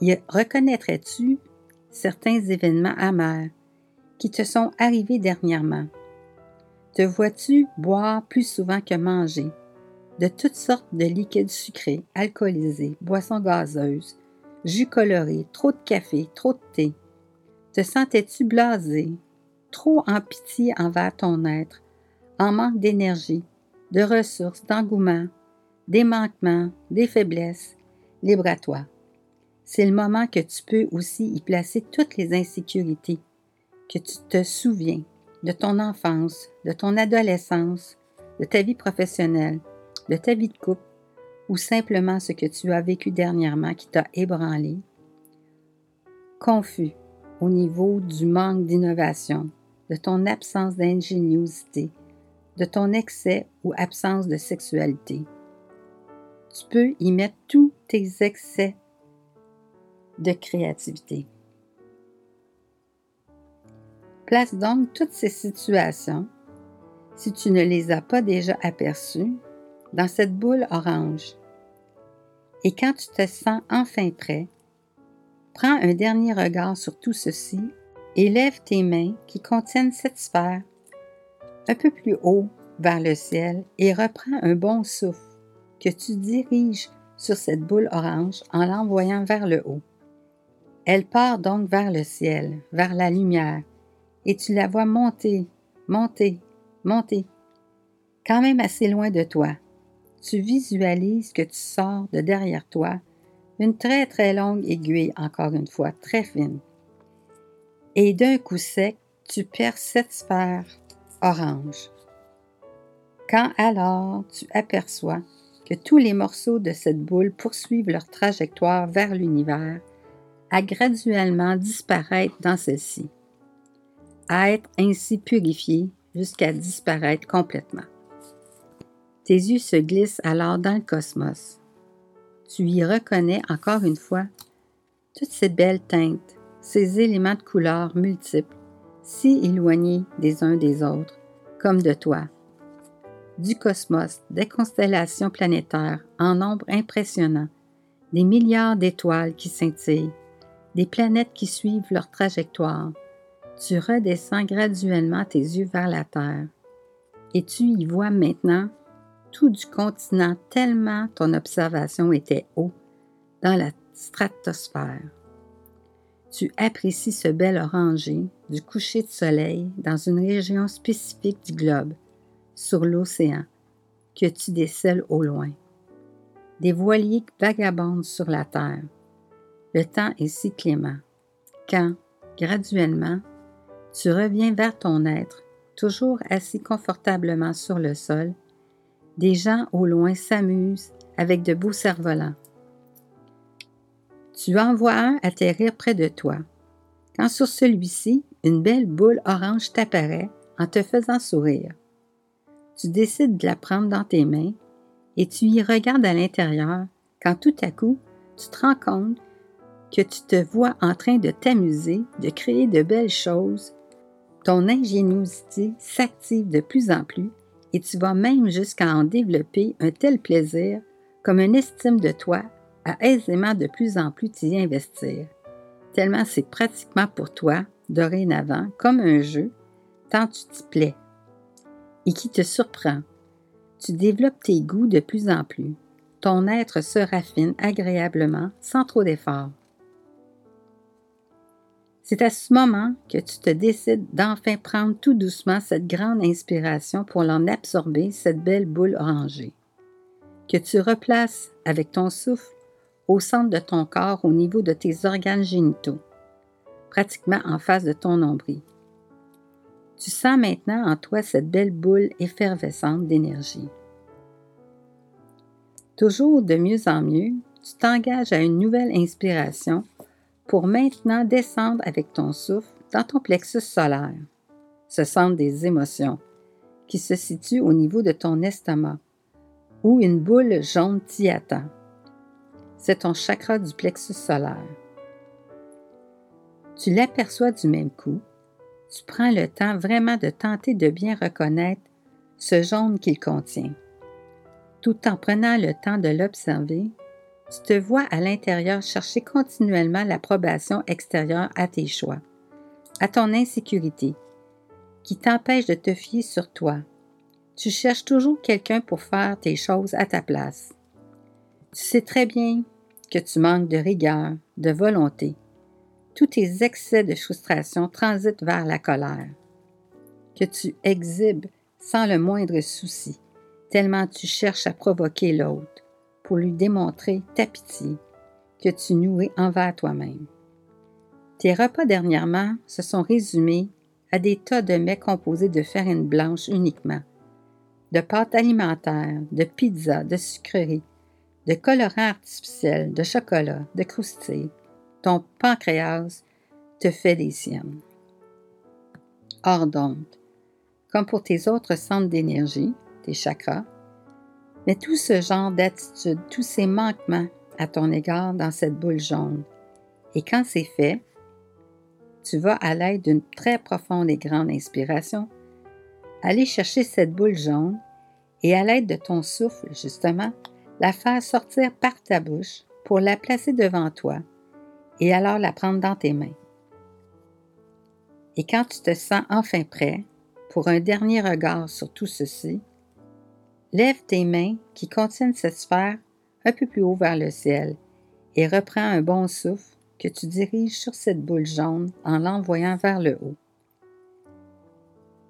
y reconnaîtrais-tu certains événements amers qui te sont arrivés dernièrement? Te vois-tu boire plus souvent que manger? De toutes sortes de liquides sucrés, alcoolisés, boissons gazeuses, jus colorés, trop de café, trop de thé? Te sentais-tu blasé, trop en pitié envers ton être, en manque d'énergie, de ressources, d'engouement, des manquements, des faiblesses? Libre à toi c'est le moment que tu peux aussi y placer toutes les insécurités, que tu te souviens de ton enfance, de ton adolescence, de ta vie professionnelle, de ta vie de couple, ou simplement ce que tu as vécu dernièrement qui t'a ébranlé, confus au niveau du manque d'innovation, de ton absence d'ingéniosité, de ton excès ou absence de sexualité. Tu peux y mettre tous tes excès de créativité. Place donc toutes ces situations, si tu ne les as pas déjà aperçues, dans cette boule orange. Et quand tu te sens enfin prêt, prends un dernier regard sur tout ceci et lève tes mains qui contiennent cette sphère un peu plus haut vers le ciel et reprends un bon souffle que tu diriges sur cette boule orange en l'envoyant vers le haut. Elle part donc vers le ciel, vers la lumière, et tu la vois monter, monter, monter, quand même assez loin de toi. Tu visualises que tu sors de derrière toi une très très longue aiguille, encore une fois, très fine. Et d'un coup sec, tu perds cette sphère orange. Quand alors tu aperçois que tous les morceaux de cette boule poursuivent leur trajectoire vers l'univers, à graduellement disparaître dans celle-ci, à être ainsi purifié jusqu'à disparaître complètement. Tes yeux se glissent alors dans le cosmos. Tu y reconnais encore une fois toutes ces belles teintes, ces éléments de couleurs multiples, si éloignés des uns des autres, comme de toi. Du cosmos, des constellations planétaires en nombre impressionnant, des milliards d'étoiles qui scintillent, des planètes qui suivent leur trajectoire. Tu redescends graduellement tes yeux vers la Terre et tu y vois maintenant du continent tellement ton observation était haut dans la stratosphère. Tu apprécies ce bel orangé du coucher de soleil dans une région spécifique du globe, sur l'océan, que tu décèles au loin. Des voiliers vagabondent sur la terre. Le temps est si clément. Quand, graduellement, tu reviens vers ton être, toujours assis confortablement sur le sol, des gens au loin s'amusent avec de beaux cerfs-volants. Tu en vois un atterrir près de toi. Quand sur celui-ci, une belle boule orange t'apparaît en te faisant sourire. Tu décides de la prendre dans tes mains et tu y regardes à l'intérieur quand tout à coup, tu te rends compte que tu te vois en train de t'amuser, de créer de belles choses. Ton ingéniosité s'active de plus en plus et tu vas même jusqu'à en développer un tel plaisir comme une estime de toi à aisément de plus en plus t'y investir, tellement c'est pratiquement pour toi, dorénavant, comme un jeu, tant tu t'y plais, et qui te surprend. Tu développes tes goûts de plus en plus. Ton être se raffine agréablement, sans trop d'efforts. C'est à ce moment que tu te décides d'enfin prendre tout doucement cette grande inspiration pour l'en absorber, cette belle boule orangée, que tu replaces avec ton souffle au centre de ton corps au niveau de tes organes génitaux, pratiquement en face de ton nombril. Tu sens maintenant en toi cette belle boule effervescente d'énergie. Toujours de mieux en mieux, tu t'engages à une nouvelle inspiration pour maintenant descendre avec ton souffle dans ton plexus solaire, ce centre des émotions, qui se situe au niveau de ton estomac, où une boule jaune t'y attend. C'est ton chakra du plexus solaire. Tu l'aperçois du même coup. Tu prends le temps vraiment de tenter de bien reconnaître ce jaune qu'il contient. Tout en prenant le temps de l'observer, tu te vois à l'intérieur chercher continuellement l'approbation extérieure à tes choix, à ton insécurité, qui t'empêche de te fier sur toi. Tu cherches toujours quelqu'un pour faire tes choses à ta place. Tu sais très bien que tu manques de rigueur, de volonté. Tous tes excès de frustration transitent vers la colère, que tu exhibes sans le moindre souci, tellement tu cherches à provoquer l'autre pour lui démontrer ta pitié que tu nourris envers toi-même. Tes repas dernièrement se sont résumés à des tas de mets composés de farine blanche uniquement, de pâtes alimentaires, de pizzas, de sucreries, de colorants artificiels, de chocolat, de croustilles. Ton pancréas te fait des siennes. Hors d'onde, comme pour tes autres centres d'énergie, tes chakras, mais tout ce genre d'attitude, tous ces manquements à ton égard dans cette boule jaune. Et quand c'est fait, tu vas à l'aide d'une très profonde et grande inspiration aller chercher cette boule jaune et à l'aide de ton souffle, justement, la faire sortir par ta bouche pour la placer devant toi et alors la prendre dans tes mains. Et quand tu te sens enfin prêt pour un dernier regard sur tout ceci, Lève tes mains qui contiennent cette sphère un peu plus haut vers le ciel et reprends un bon souffle que tu diriges sur cette boule jaune en l'envoyant vers le haut.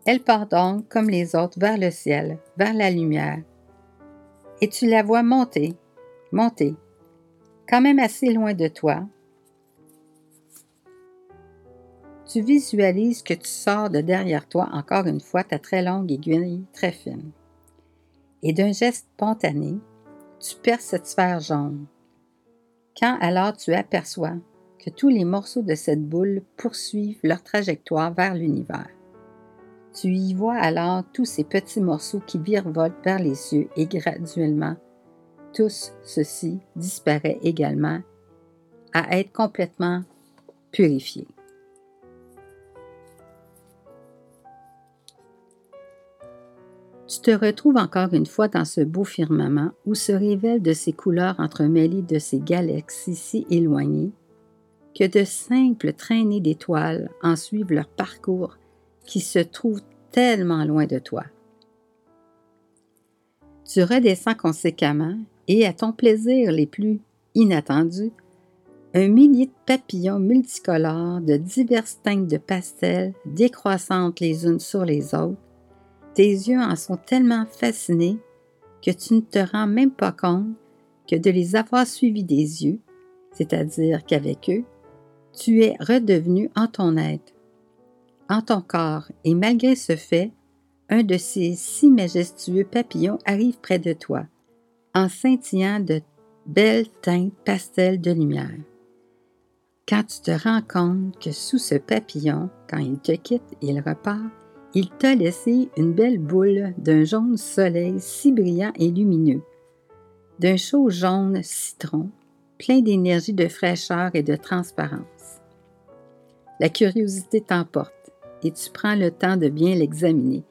Elle part donc comme les autres vers le ciel, vers la lumière, et tu la vois monter, monter, quand même assez loin de toi. Tu visualises que tu sors de derrière toi encore une fois ta très longue aiguille très fine et d'un geste spontané, tu perces cette sphère jaune. Quand alors tu aperçois que tous les morceaux de cette boule poursuivent leur trajectoire vers l'univers, Tu y vois alors tous ces petits morceaux qui virevoltent vers les cieux et graduellement, tous ceci disparaît également à être complètement purifié. Tu te retrouves encore une fois dans ce beau firmament où se révèlent de ces couleurs entremêlées de ces galaxies si éloignées que de simples traînées d'étoiles en suivent leur parcours qui se trouvent tellement loin de toi. Tu redescends conséquemment et à ton plaisir les plus inattendus, un millier de papillons multicolores de diverses teintes de pastel décroissantes les unes sur les autres tes yeux en sont tellement fascinés que tu ne te rends même pas compte que de les avoir suivis des yeux, c'est-à-dire qu'avec eux, tu es redevenu en ton être, en ton corps, et malgré ce fait, un de ces si majestueux papillons arrive près de toi, en scintillant de belles teintes pastel de lumière. Quand tu te rends compte que sous ce papillon, quand il te quitte, il repart, il t'a laissé une belle boule d'un jaune soleil si brillant et lumineux, d'un chaud jaune citron, plein d'énergie, de fraîcheur et de transparence. La curiosité t'emporte et tu prends le temps de bien l'examiner,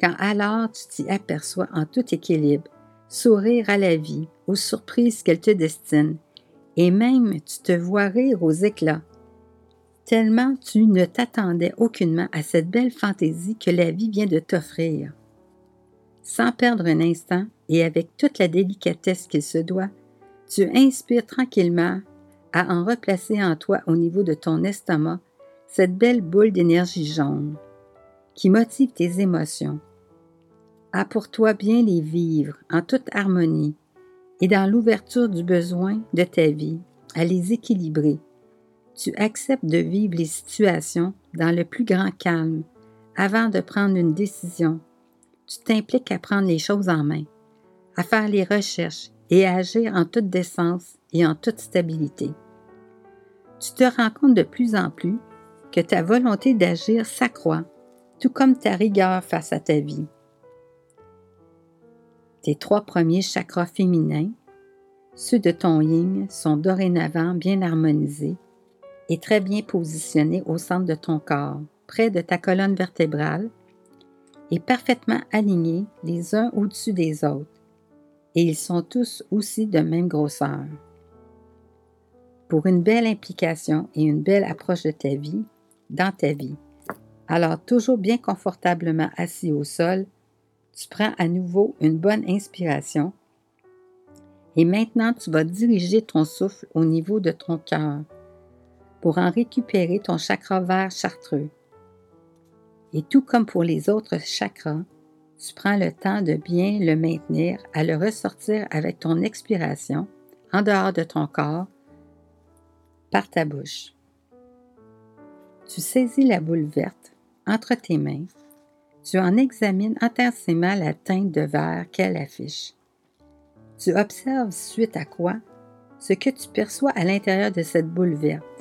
quand alors tu t'y aperçois en tout équilibre, sourire à la vie, aux surprises qu'elle te destine, et même tu te vois rire aux éclats tellement tu ne t'attendais aucunement à cette belle fantaisie que la vie vient de t'offrir. Sans perdre un instant et avec toute la délicatesse qu'il se doit, tu inspires tranquillement à en replacer en toi au niveau de ton estomac cette belle boule d'énergie jaune qui motive tes émotions. À pour toi bien les vivre en toute harmonie et dans l'ouverture du besoin de ta vie, à les équilibrer tu acceptes de vivre les situations dans le plus grand calme avant de prendre une décision. Tu t'impliques à prendre les choses en main, à faire les recherches et à agir en toute décence et en toute stabilité. Tu te rends compte de plus en plus que ta volonté d'agir s'accroît, tout comme ta rigueur face à ta vie. Tes trois premiers chakras féminins, ceux de ton yin, sont dorénavant bien harmonisés est très bien positionné au centre de ton corps, près de ta colonne vertébrale, et parfaitement alignés les uns au-dessus des autres, et ils sont tous aussi de même grosseur. Pour une belle implication et une belle approche de ta vie, dans ta vie, alors toujours bien confortablement assis au sol, tu prends à nouveau une bonne inspiration. Et maintenant tu vas diriger ton souffle au niveau de ton cœur pour en récupérer ton chakra vert chartreux. Et tout comme pour les autres chakras, tu prends le temps de bien le maintenir à le ressortir avec ton expiration en dehors de ton corps par ta bouche. Tu saisis la boule verte entre tes mains. Tu en examines intensément la teinte de verre qu'elle affiche. Tu observes suite à quoi ce que tu perçois à l'intérieur de cette boule verte.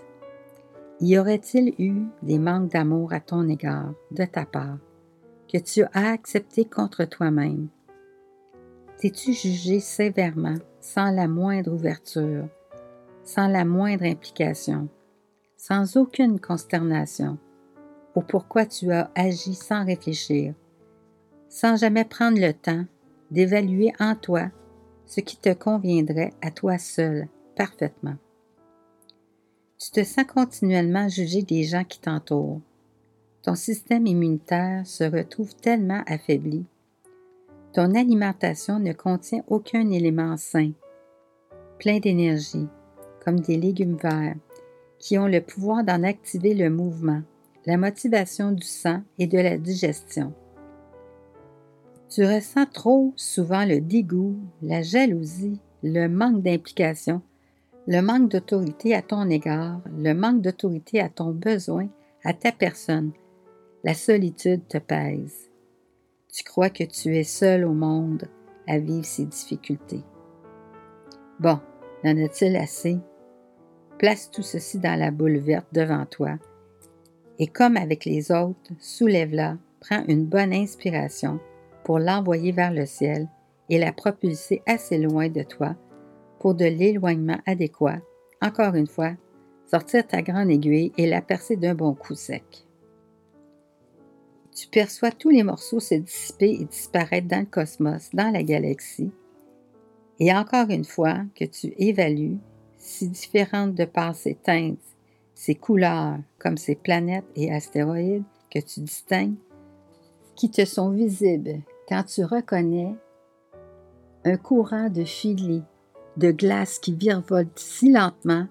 Y aurait-il eu des manques d'amour à ton égard de ta part que tu as accepté contre toi-même? T'es-tu jugé sévèrement, sans la moindre ouverture, sans la moindre implication, sans aucune consternation, au pourquoi tu as agi sans réfléchir, sans jamais prendre le temps d'évaluer en toi ce qui te conviendrait à toi seul parfaitement? Tu te sens continuellement juger des gens qui t'entourent. Ton système immunitaire se retrouve tellement affaibli. Ton alimentation ne contient aucun élément sain, plein d'énergie, comme des légumes verts, qui ont le pouvoir d'en activer le mouvement, la motivation du sang et de la digestion. Tu ressens trop souvent le dégoût, la jalousie, le manque d'implication le manque d'autorité à ton égard, le manque d'autorité à ton besoin, à ta personne. La solitude te pèse. Tu crois que tu es seul au monde à vivre ces difficultés. Bon, en a-t-il assez? Place tout ceci dans la boule verte devant toi et comme avec les autres, soulève-la prends une bonne inspiration pour l'envoyer vers le ciel et la propulser assez loin de toi pour de l'éloignement adéquat. Encore une fois, sortir ta grande aiguille et la percer d'un bon coup sec. Tu perçois tous les morceaux se dissiper et disparaître dans le cosmos, dans la galaxie. Et encore une fois, que tu évalues, si différentes de par ces teintes, ces couleurs, comme ces planètes et astéroïdes que tu distingues, qui te sont visibles quand tu reconnais un courant de filets, de glace qui virevolte si lentement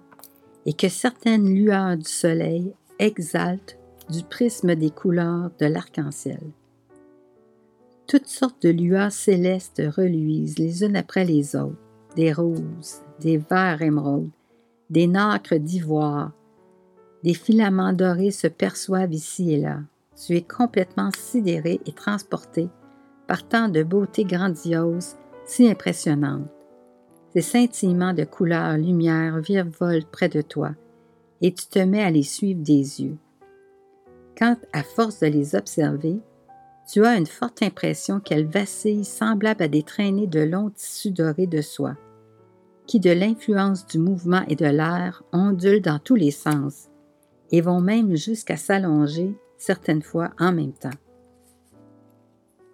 et que certaines lueurs du soleil exaltent du prisme des couleurs de l'arc-en-ciel. Toutes sortes de lueurs célestes reluisent les unes après les autres, des roses, des verts émeraudes, des nacres d'ivoire, des filaments dorés se perçoivent ici et là. Tu es complètement sidéré et transporté par tant de beauté grandiose, si impressionnante. Ces scintillements de couleurs, lumière virevoltent près de toi, et tu te mets à les suivre des yeux. Quand, à force de les observer, tu as une forte impression qu'elles vacillent semblables à des traînées de longs tissus dorés de soie, qui, de l'influence du mouvement et de l'air, ondulent dans tous les sens, et vont même jusqu'à s'allonger, certaines fois en même temps.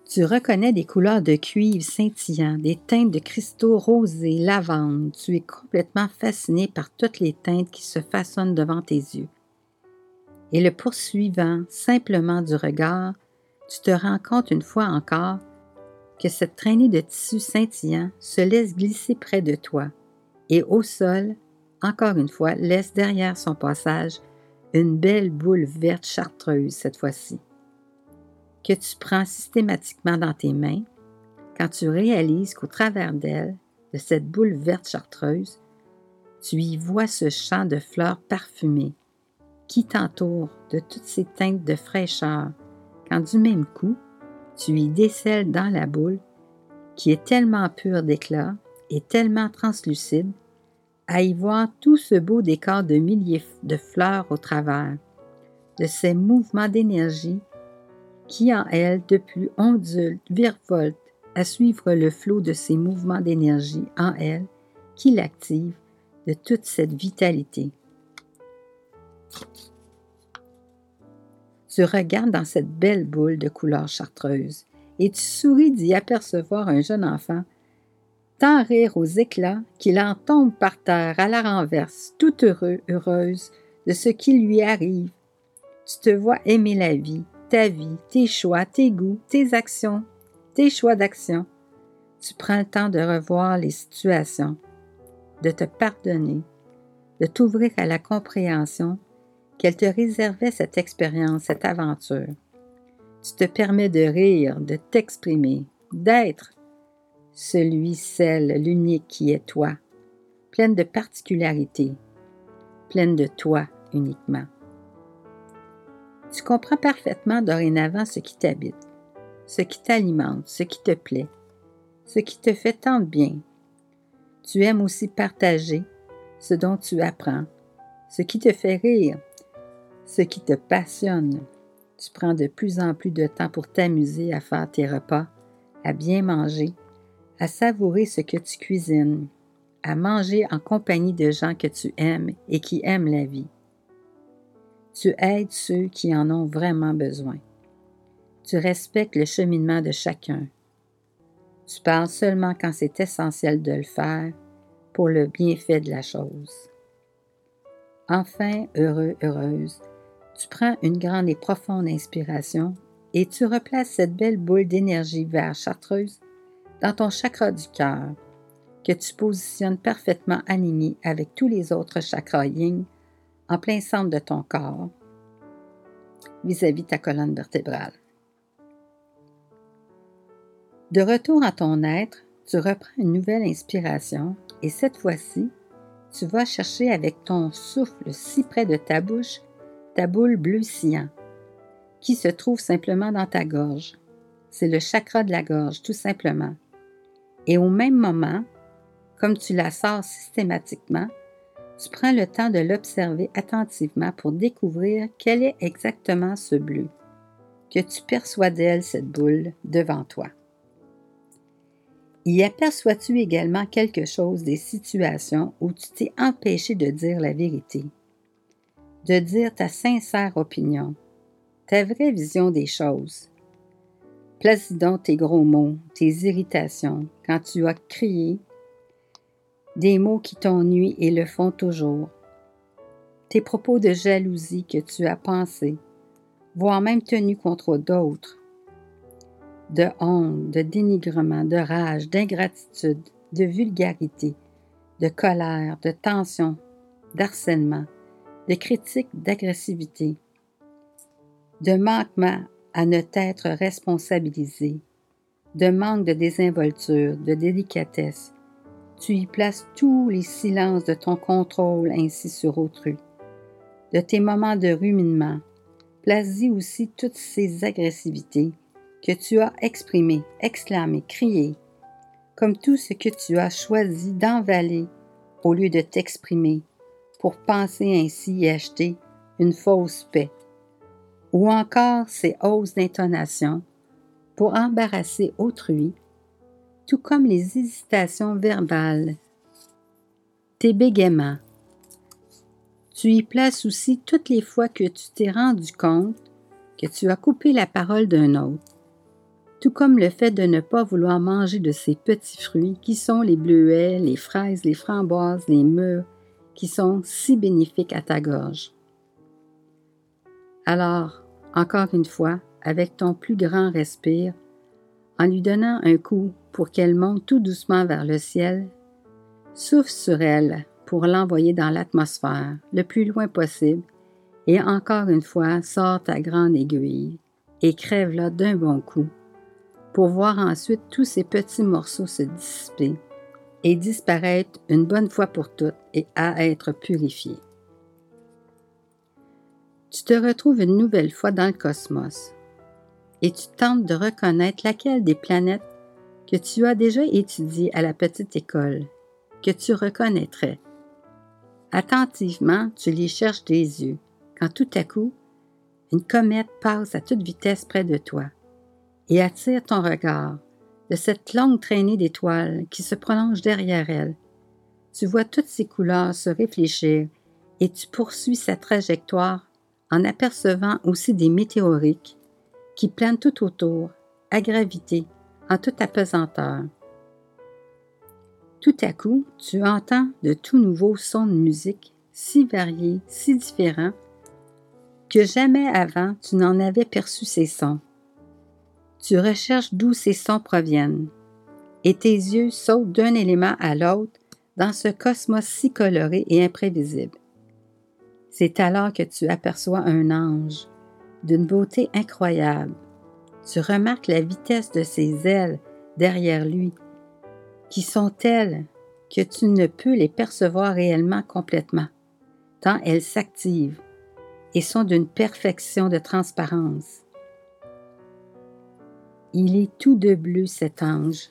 Tu reconnais des couleurs de cuivre scintillant, des teintes de cristaux rosés, lavande. Tu es complètement fasciné par toutes les teintes qui se façonnent devant tes yeux. Et le poursuivant simplement du regard, tu te rends compte une fois encore que cette traînée de tissus scintillants se laisse glisser près de toi et au sol, encore une fois, laisse derrière son passage une belle boule verte chartreuse cette fois-ci que tu prends systématiquement dans tes mains, quand tu réalises qu'au travers d'elle, de cette boule verte chartreuse, tu y vois ce champ de fleurs parfumées qui t'entoure de toutes ces teintes de fraîcheur, quand du même coup, tu y décèles dans la boule, qui est tellement pure d'éclat et tellement translucide, à y voir tout ce beau décor de milliers de fleurs au travers, de ces mouvements d'énergie qui en elle depuis ondule, virevolte, à suivre le flot de ces mouvements d'énergie en elle qui l'active de toute cette vitalité. Tu regardes dans cette belle boule de couleur chartreuse et tu souris d'y apercevoir un jeune enfant, tant rire aux éclats qu'il en tombe par terre à la renverse, tout heureux, heureuse de ce qui lui arrive. Tu te vois aimer la vie, ta vie, tes choix, tes goûts, tes actions, tes choix d'action. Tu prends le temps de revoir les situations, de te pardonner, de t'ouvrir à la compréhension qu'elle te réservait cette expérience, cette aventure. Tu te permets de rire, de t'exprimer, d'être celui, celle, l'unique qui est toi, pleine de particularités, pleine de toi uniquement. Tu comprends parfaitement dorénavant ce qui t'habite, ce qui t'alimente, ce qui te plaît, ce qui te fait tant de bien. Tu aimes aussi partager ce dont tu apprends, ce qui te fait rire, ce qui te passionne. Tu prends de plus en plus de temps pour t'amuser à faire tes repas, à bien manger, à savourer ce que tu cuisines, à manger en compagnie de gens que tu aimes et qui aiment la vie. Tu aides ceux qui en ont vraiment besoin. Tu respectes le cheminement de chacun. Tu parles seulement quand c'est essentiel de le faire pour le bienfait de la chose. Enfin, heureux, heureuse, tu prends une grande et profonde inspiration et tu replaces cette belle boule d'énergie vert chartreuse dans ton chakra du cœur, que tu positionnes parfaitement aligné avec tous les autres chakras yin en plein centre de ton corps, vis-à-vis -vis ta colonne vertébrale. De retour à ton être, tu reprends une nouvelle inspiration et cette fois-ci, tu vas chercher avec ton souffle si près de ta bouche ta boule bleu cyan qui se trouve simplement dans ta gorge. C'est le chakra de la gorge, tout simplement. Et au même moment, comme tu la sors systématiquement, tu prends le temps de l'observer attentivement pour découvrir quel est exactement ce bleu. que tu perçois d'elle cette boule devant toi. Y aperçois-tu également quelque chose des situations où tu t'es empêché de dire la vérité, de dire ta sincère opinion, ta vraie vision des choses? Place donc tes gros mots, tes irritations, quand tu as crié, des mots qui t'ennuient et le font toujours, tes propos de jalousie que tu as pensés, voire même tenus contre d'autres, de honte, de dénigrement, de rage, d'ingratitude, de vulgarité, de colère, de tension, d'harcèlement, de critique, d'agressivité, de manquement à ne t'être responsabilisé, de manque de désinvolture, de délicatesse. Tu y places tous les silences de ton contrôle ainsi sur autrui, de tes moments de ruminement. Place-y aussi toutes ces agressivités que tu as exprimées, exclamées, criées, comme tout ce que tu as choisi d'envaler au lieu de t'exprimer, pour penser ainsi et acheter une fausse paix, ou encore ces hausses d'intonation pour embarrasser autrui, tout comme les hésitations verbales, tes bégaiements. Tu y places aussi toutes les fois que tu t'es rendu compte que tu as coupé la parole d'un autre, tout comme le fait de ne pas vouloir manger de ces petits fruits qui sont les bleuets, les fraises, les framboises, les mûres, qui sont si bénéfiques à ta gorge. Alors, encore une fois, avec ton plus grand respire, en lui donnant un coup pour qu'elle monte tout doucement vers le ciel, souffle sur elle pour l'envoyer dans l'atmosphère le plus loin possible et encore une fois sors ta grande aiguille et crève-la d'un bon coup pour voir ensuite tous ces petits morceaux se dissiper et disparaître une bonne fois pour toutes et à être purifié. Tu te retrouves une nouvelle fois dans le cosmos et tu tentes de reconnaître laquelle des planètes que tu as déjà étudiées à la petite école, que tu reconnaîtrais. Attentivement, tu les cherches des yeux, quand tout à coup, une comète passe à toute vitesse près de toi et attire ton regard de cette longue traînée d'étoiles qui se prolonge derrière elle. Tu vois toutes ces couleurs se réfléchir et tu poursuis sa trajectoire en apercevant aussi des météoriques qui planent tout autour, à gravité, en toute apesanteur. Tout à coup, tu entends de tout nouveaux sons de musique, si variés, si différents, que jamais avant tu n'en avais perçu ces sons. Tu recherches d'où ces sons proviennent, et tes yeux sautent d'un élément à l'autre dans ce cosmos si coloré et imprévisible. C'est alors que tu aperçois un ange, d'une beauté incroyable. Tu remarques la vitesse de ses ailes derrière lui, qui sont telles que tu ne peux les percevoir réellement complètement, tant elles s'activent et sont d'une perfection de transparence. Il est tout de bleu cet ange,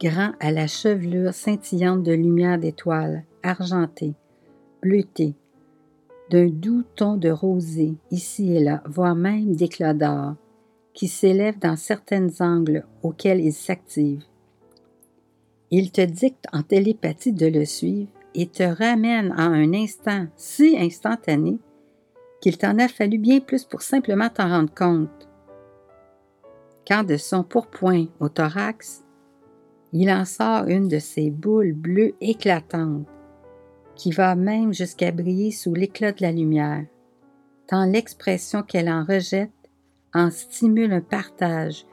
grand à la chevelure scintillante de lumière d'étoiles, argentée, bleutée, d'un doux ton de rosée ici et là, voire même d'éclat d'or, qui s'élèvent dans certains angles auxquels il s'active. Il te dicte en télépathie de le suivre et te ramène en un instant si instantané qu'il t'en a fallu bien plus pour simplement t'en rendre compte quand de son pourpoint au thorax, il en sort une de ces boules bleues éclatantes, qui va même jusqu'à briller sous l'éclat de la lumière, tant l'expression qu'elle en rejette en stimule un partage,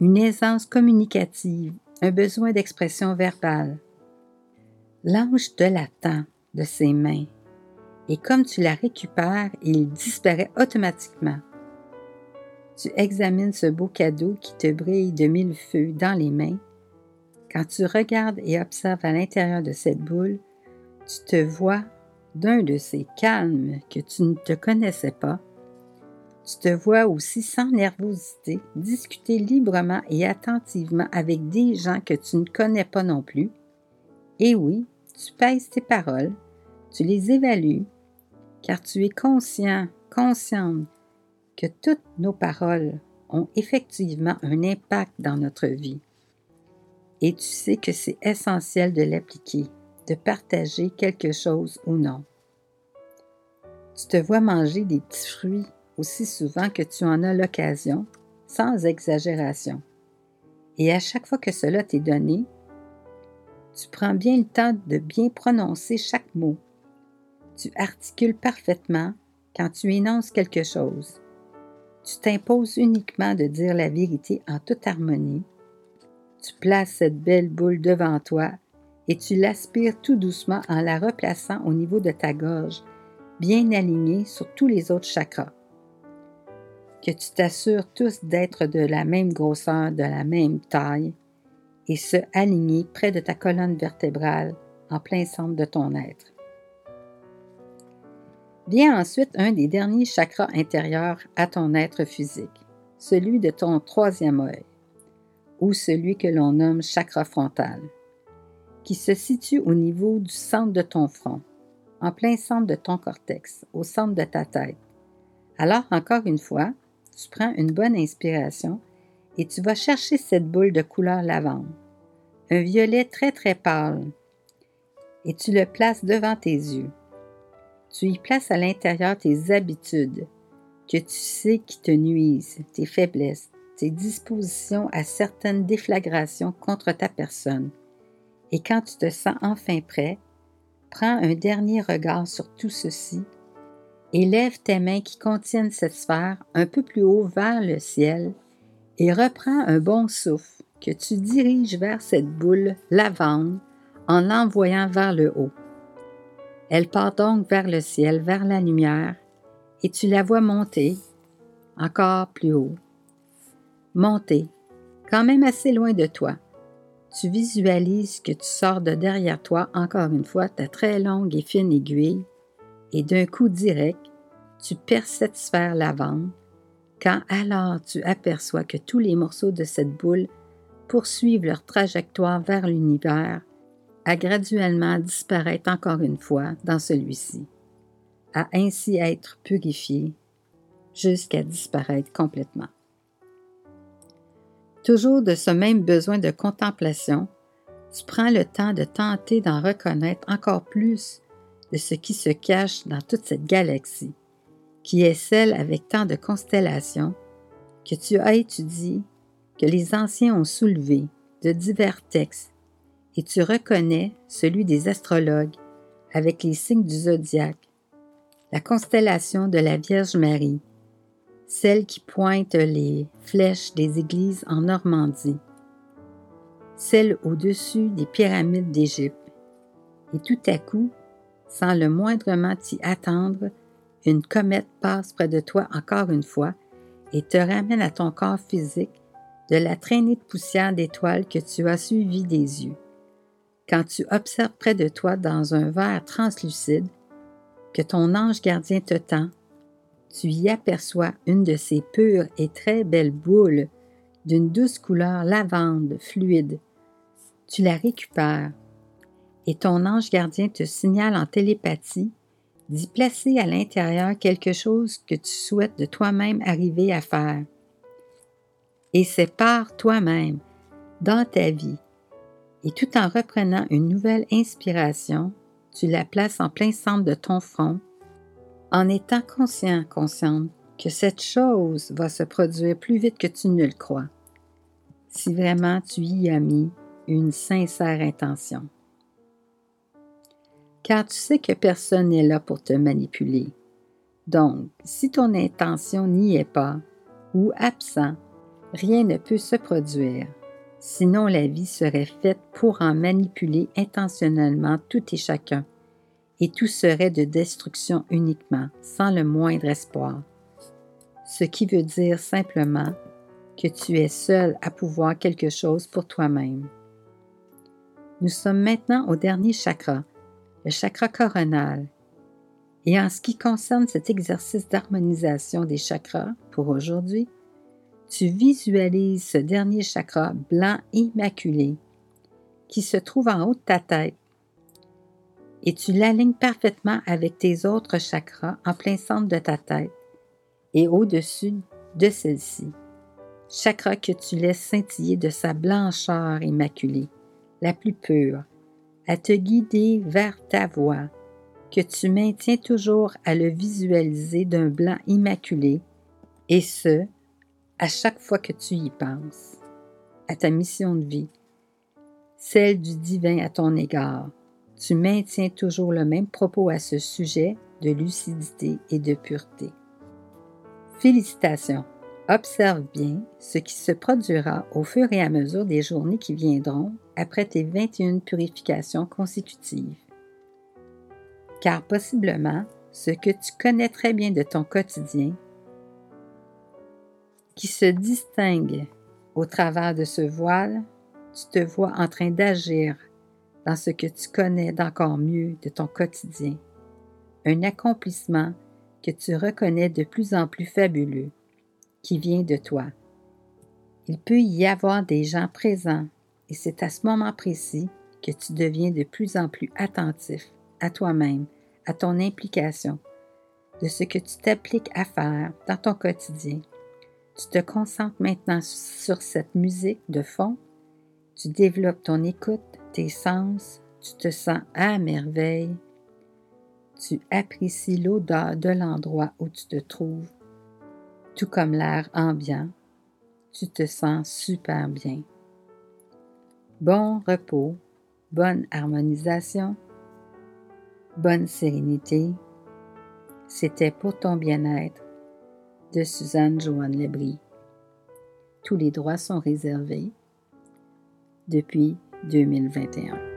une aisance communicative, un besoin d'expression verbale. L'ange te l'attend de ses mains, et comme tu la récupères, il disparaît automatiquement. Tu examines ce beau cadeau qui te brille de mille feux dans les mains. Quand tu regardes et observes à l'intérieur de cette boule, tu te vois d'un de ces calmes que tu ne te connaissais pas. Tu te vois aussi sans nervosité discuter librement et attentivement avec des gens que tu ne connais pas non plus. Et oui, tu pèses tes paroles, tu les évalues, car tu es conscient, consciente que toutes nos paroles ont effectivement un impact dans notre vie. Et tu sais que c'est essentiel de l'appliquer, de partager quelque chose ou non. Tu te vois manger des petits fruits aussi souvent que tu en as l'occasion, sans exagération. Et à chaque fois que cela t'est donné, tu prends bien le temps de bien prononcer chaque mot. Tu articules parfaitement quand tu énonces quelque chose. Tu t'imposes uniquement de dire la vérité en toute harmonie. Tu places cette belle boule devant toi et tu l'aspires tout doucement en la replaçant au niveau de ta gorge, bien alignée sur tous les autres chakras. Que tu t'assures tous d'être de la même grosseur, de la même taille, et se aligner près de ta colonne vertébrale en plein centre de ton être. Vient ensuite un des derniers chakras intérieurs à ton être physique, celui de ton troisième œil, ou celui que l'on nomme chakra frontal, qui se situe au niveau du centre de ton front, en plein centre de ton cortex, au centre de ta tête. Alors, encore une fois, tu prends une bonne inspiration et tu vas chercher cette boule de couleur lavande, un violet très très pâle, et tu le places devant tes yeux. Tu y places à l'intérieur tes habitudes, que tu sais qui te nuisent, tes faiblesses, tes dispositions à certaines déflagrations contre ta personne. Et quand tu te sens enfin prêt, prends un dernier regard sur tout ceci et lève tes mains qui contiennent cette sphère un peu plus haut vers le ciel et reprends un bon souffle que tu diriges vers cette boule lavande en l'envoyant vers le haut. Elle part donc vers le ciel, vers la lumière, et tu la vois monter encore plus haut. Monter, quand même assez loin de toi. Tu visualises que tu sors de derrière toi encore une fois ta très longue et fine aiguille, et d'un coup direct, tu perces cette sphère lavande, quand alors tu aperçois que tous les morceaux de cette boule poursuivent leur trajectoire vers l'univers à graduellement disparaître encore une fois dans celui-ci, à ainsi être purifié jusqu'à disparaître complètement. Toujours de ce même besoin de contemplation, tu prends le temps de tenter d'en reconnaître encore plus de ce qui se cache dans toute cette galaxie, qui est celle avec tant de constellations que tu as étudiées, que les anciens ont soulevées de divers textes et tu reconnais celui des astrologues avec les signes du zodiaque, la constellation de la Vierge Marie, celle qui pointe les flèches des églises en Normandie, celle au-dessus des pyramides d'Égypte. Et tout à coup, sans le moindrement t'y attendre, une comète passe près de toi encore une fois et te ramène à ton corps physique de la traînée de poussière d'étoiles que tu as suivie des yeux quand tu observes près de toi dans un verre translucide que ton ange gardien te tend, tu y aperçois une de ces pures et très belles boules d'une douce couleur lavande fluide. Tu la récupères et ton ange gardien te signale en télépathie d'y placer à l'intérieur quelque chose que tu souhaites de toi-même arriver à faire. Et c'est par toi-même, dans ta vie, et tout en reprenant une nouvelle inspiration, tu la places en plein centre de ton front, en étant conscient, consciente que cette chose va se produire plus vite que tu ne le crois, si vraiment tu y as mis une sincère intention. Car tu sais que personne n'est là pour te manipuler. Donc, si ton intention n'y est pas ou absent, rien ne peut se produire Sinon, la vie serait faite pour en manipuler intentionnellement tout et chacun, et tout serait de destruction uniquement, sans le moindre espoir. Ce qui veut dire simplement que tu es seul à pouvoir quelque chose pour toi-même. Nous sommes maintenant au dernier chakra, le chakra coronal. Et en ce qui concerne cet exercice d'harmonisation des chakras pour aujourd'hui, tu visualises ce dernier chakra blanc immaculé qui se trouve en haut de ta tête et tu l'alignes parfaitement avec tes autres chakras en plein centre de ta tête et au-dessus de celle-ci. Chakra que tu laisses scintiller de sa blancheur immaculée, la plus pure, à te guider vers ta voie, que tu maintiens toujours à le visualiser d'un blanc immaculé, et ce, à chaque fois que tu y penses, à ta mission de vie, celle du divin à ton égard. Tu maintiens toujours le même propos à ce sujet de lucidité et de pureté. Félicitations. Observe bien ce qui se produira au fur et à mesure des journées qui viendront après tes 21 purifications consécutives. Car possiblement, ce que tu connais très bien de ton quotidien, qui se distingue au travers de ce voile, tu te vois en train d'agir dans ce que tu connais d'encore mieux de ton quotidien, un accomplissement que tu reconnais de plus en plus fabuleux, qui vient de toi. Il peut y avoir des gens présents et c'est à ce moment précis que tu deviens de plus en plus attentif à toi-même, à ton implication, de ce que tu t'appliques à faire dans ton quotidien. Tu te concentres maintenant sur cette musique de fond, tu développes ton écoute, tes sens, tu te sens à merveille, tu apprécies l'odeur de l'endroit où tu te trouves, tout comme l'air ambiant, tu te sens super bien. Bon repos, bonne harmonisation, bonne sérénité. C'était pour ton bien-être de Suzanne Joanne Lebris. Tous les droits sont réservés depuis 2021.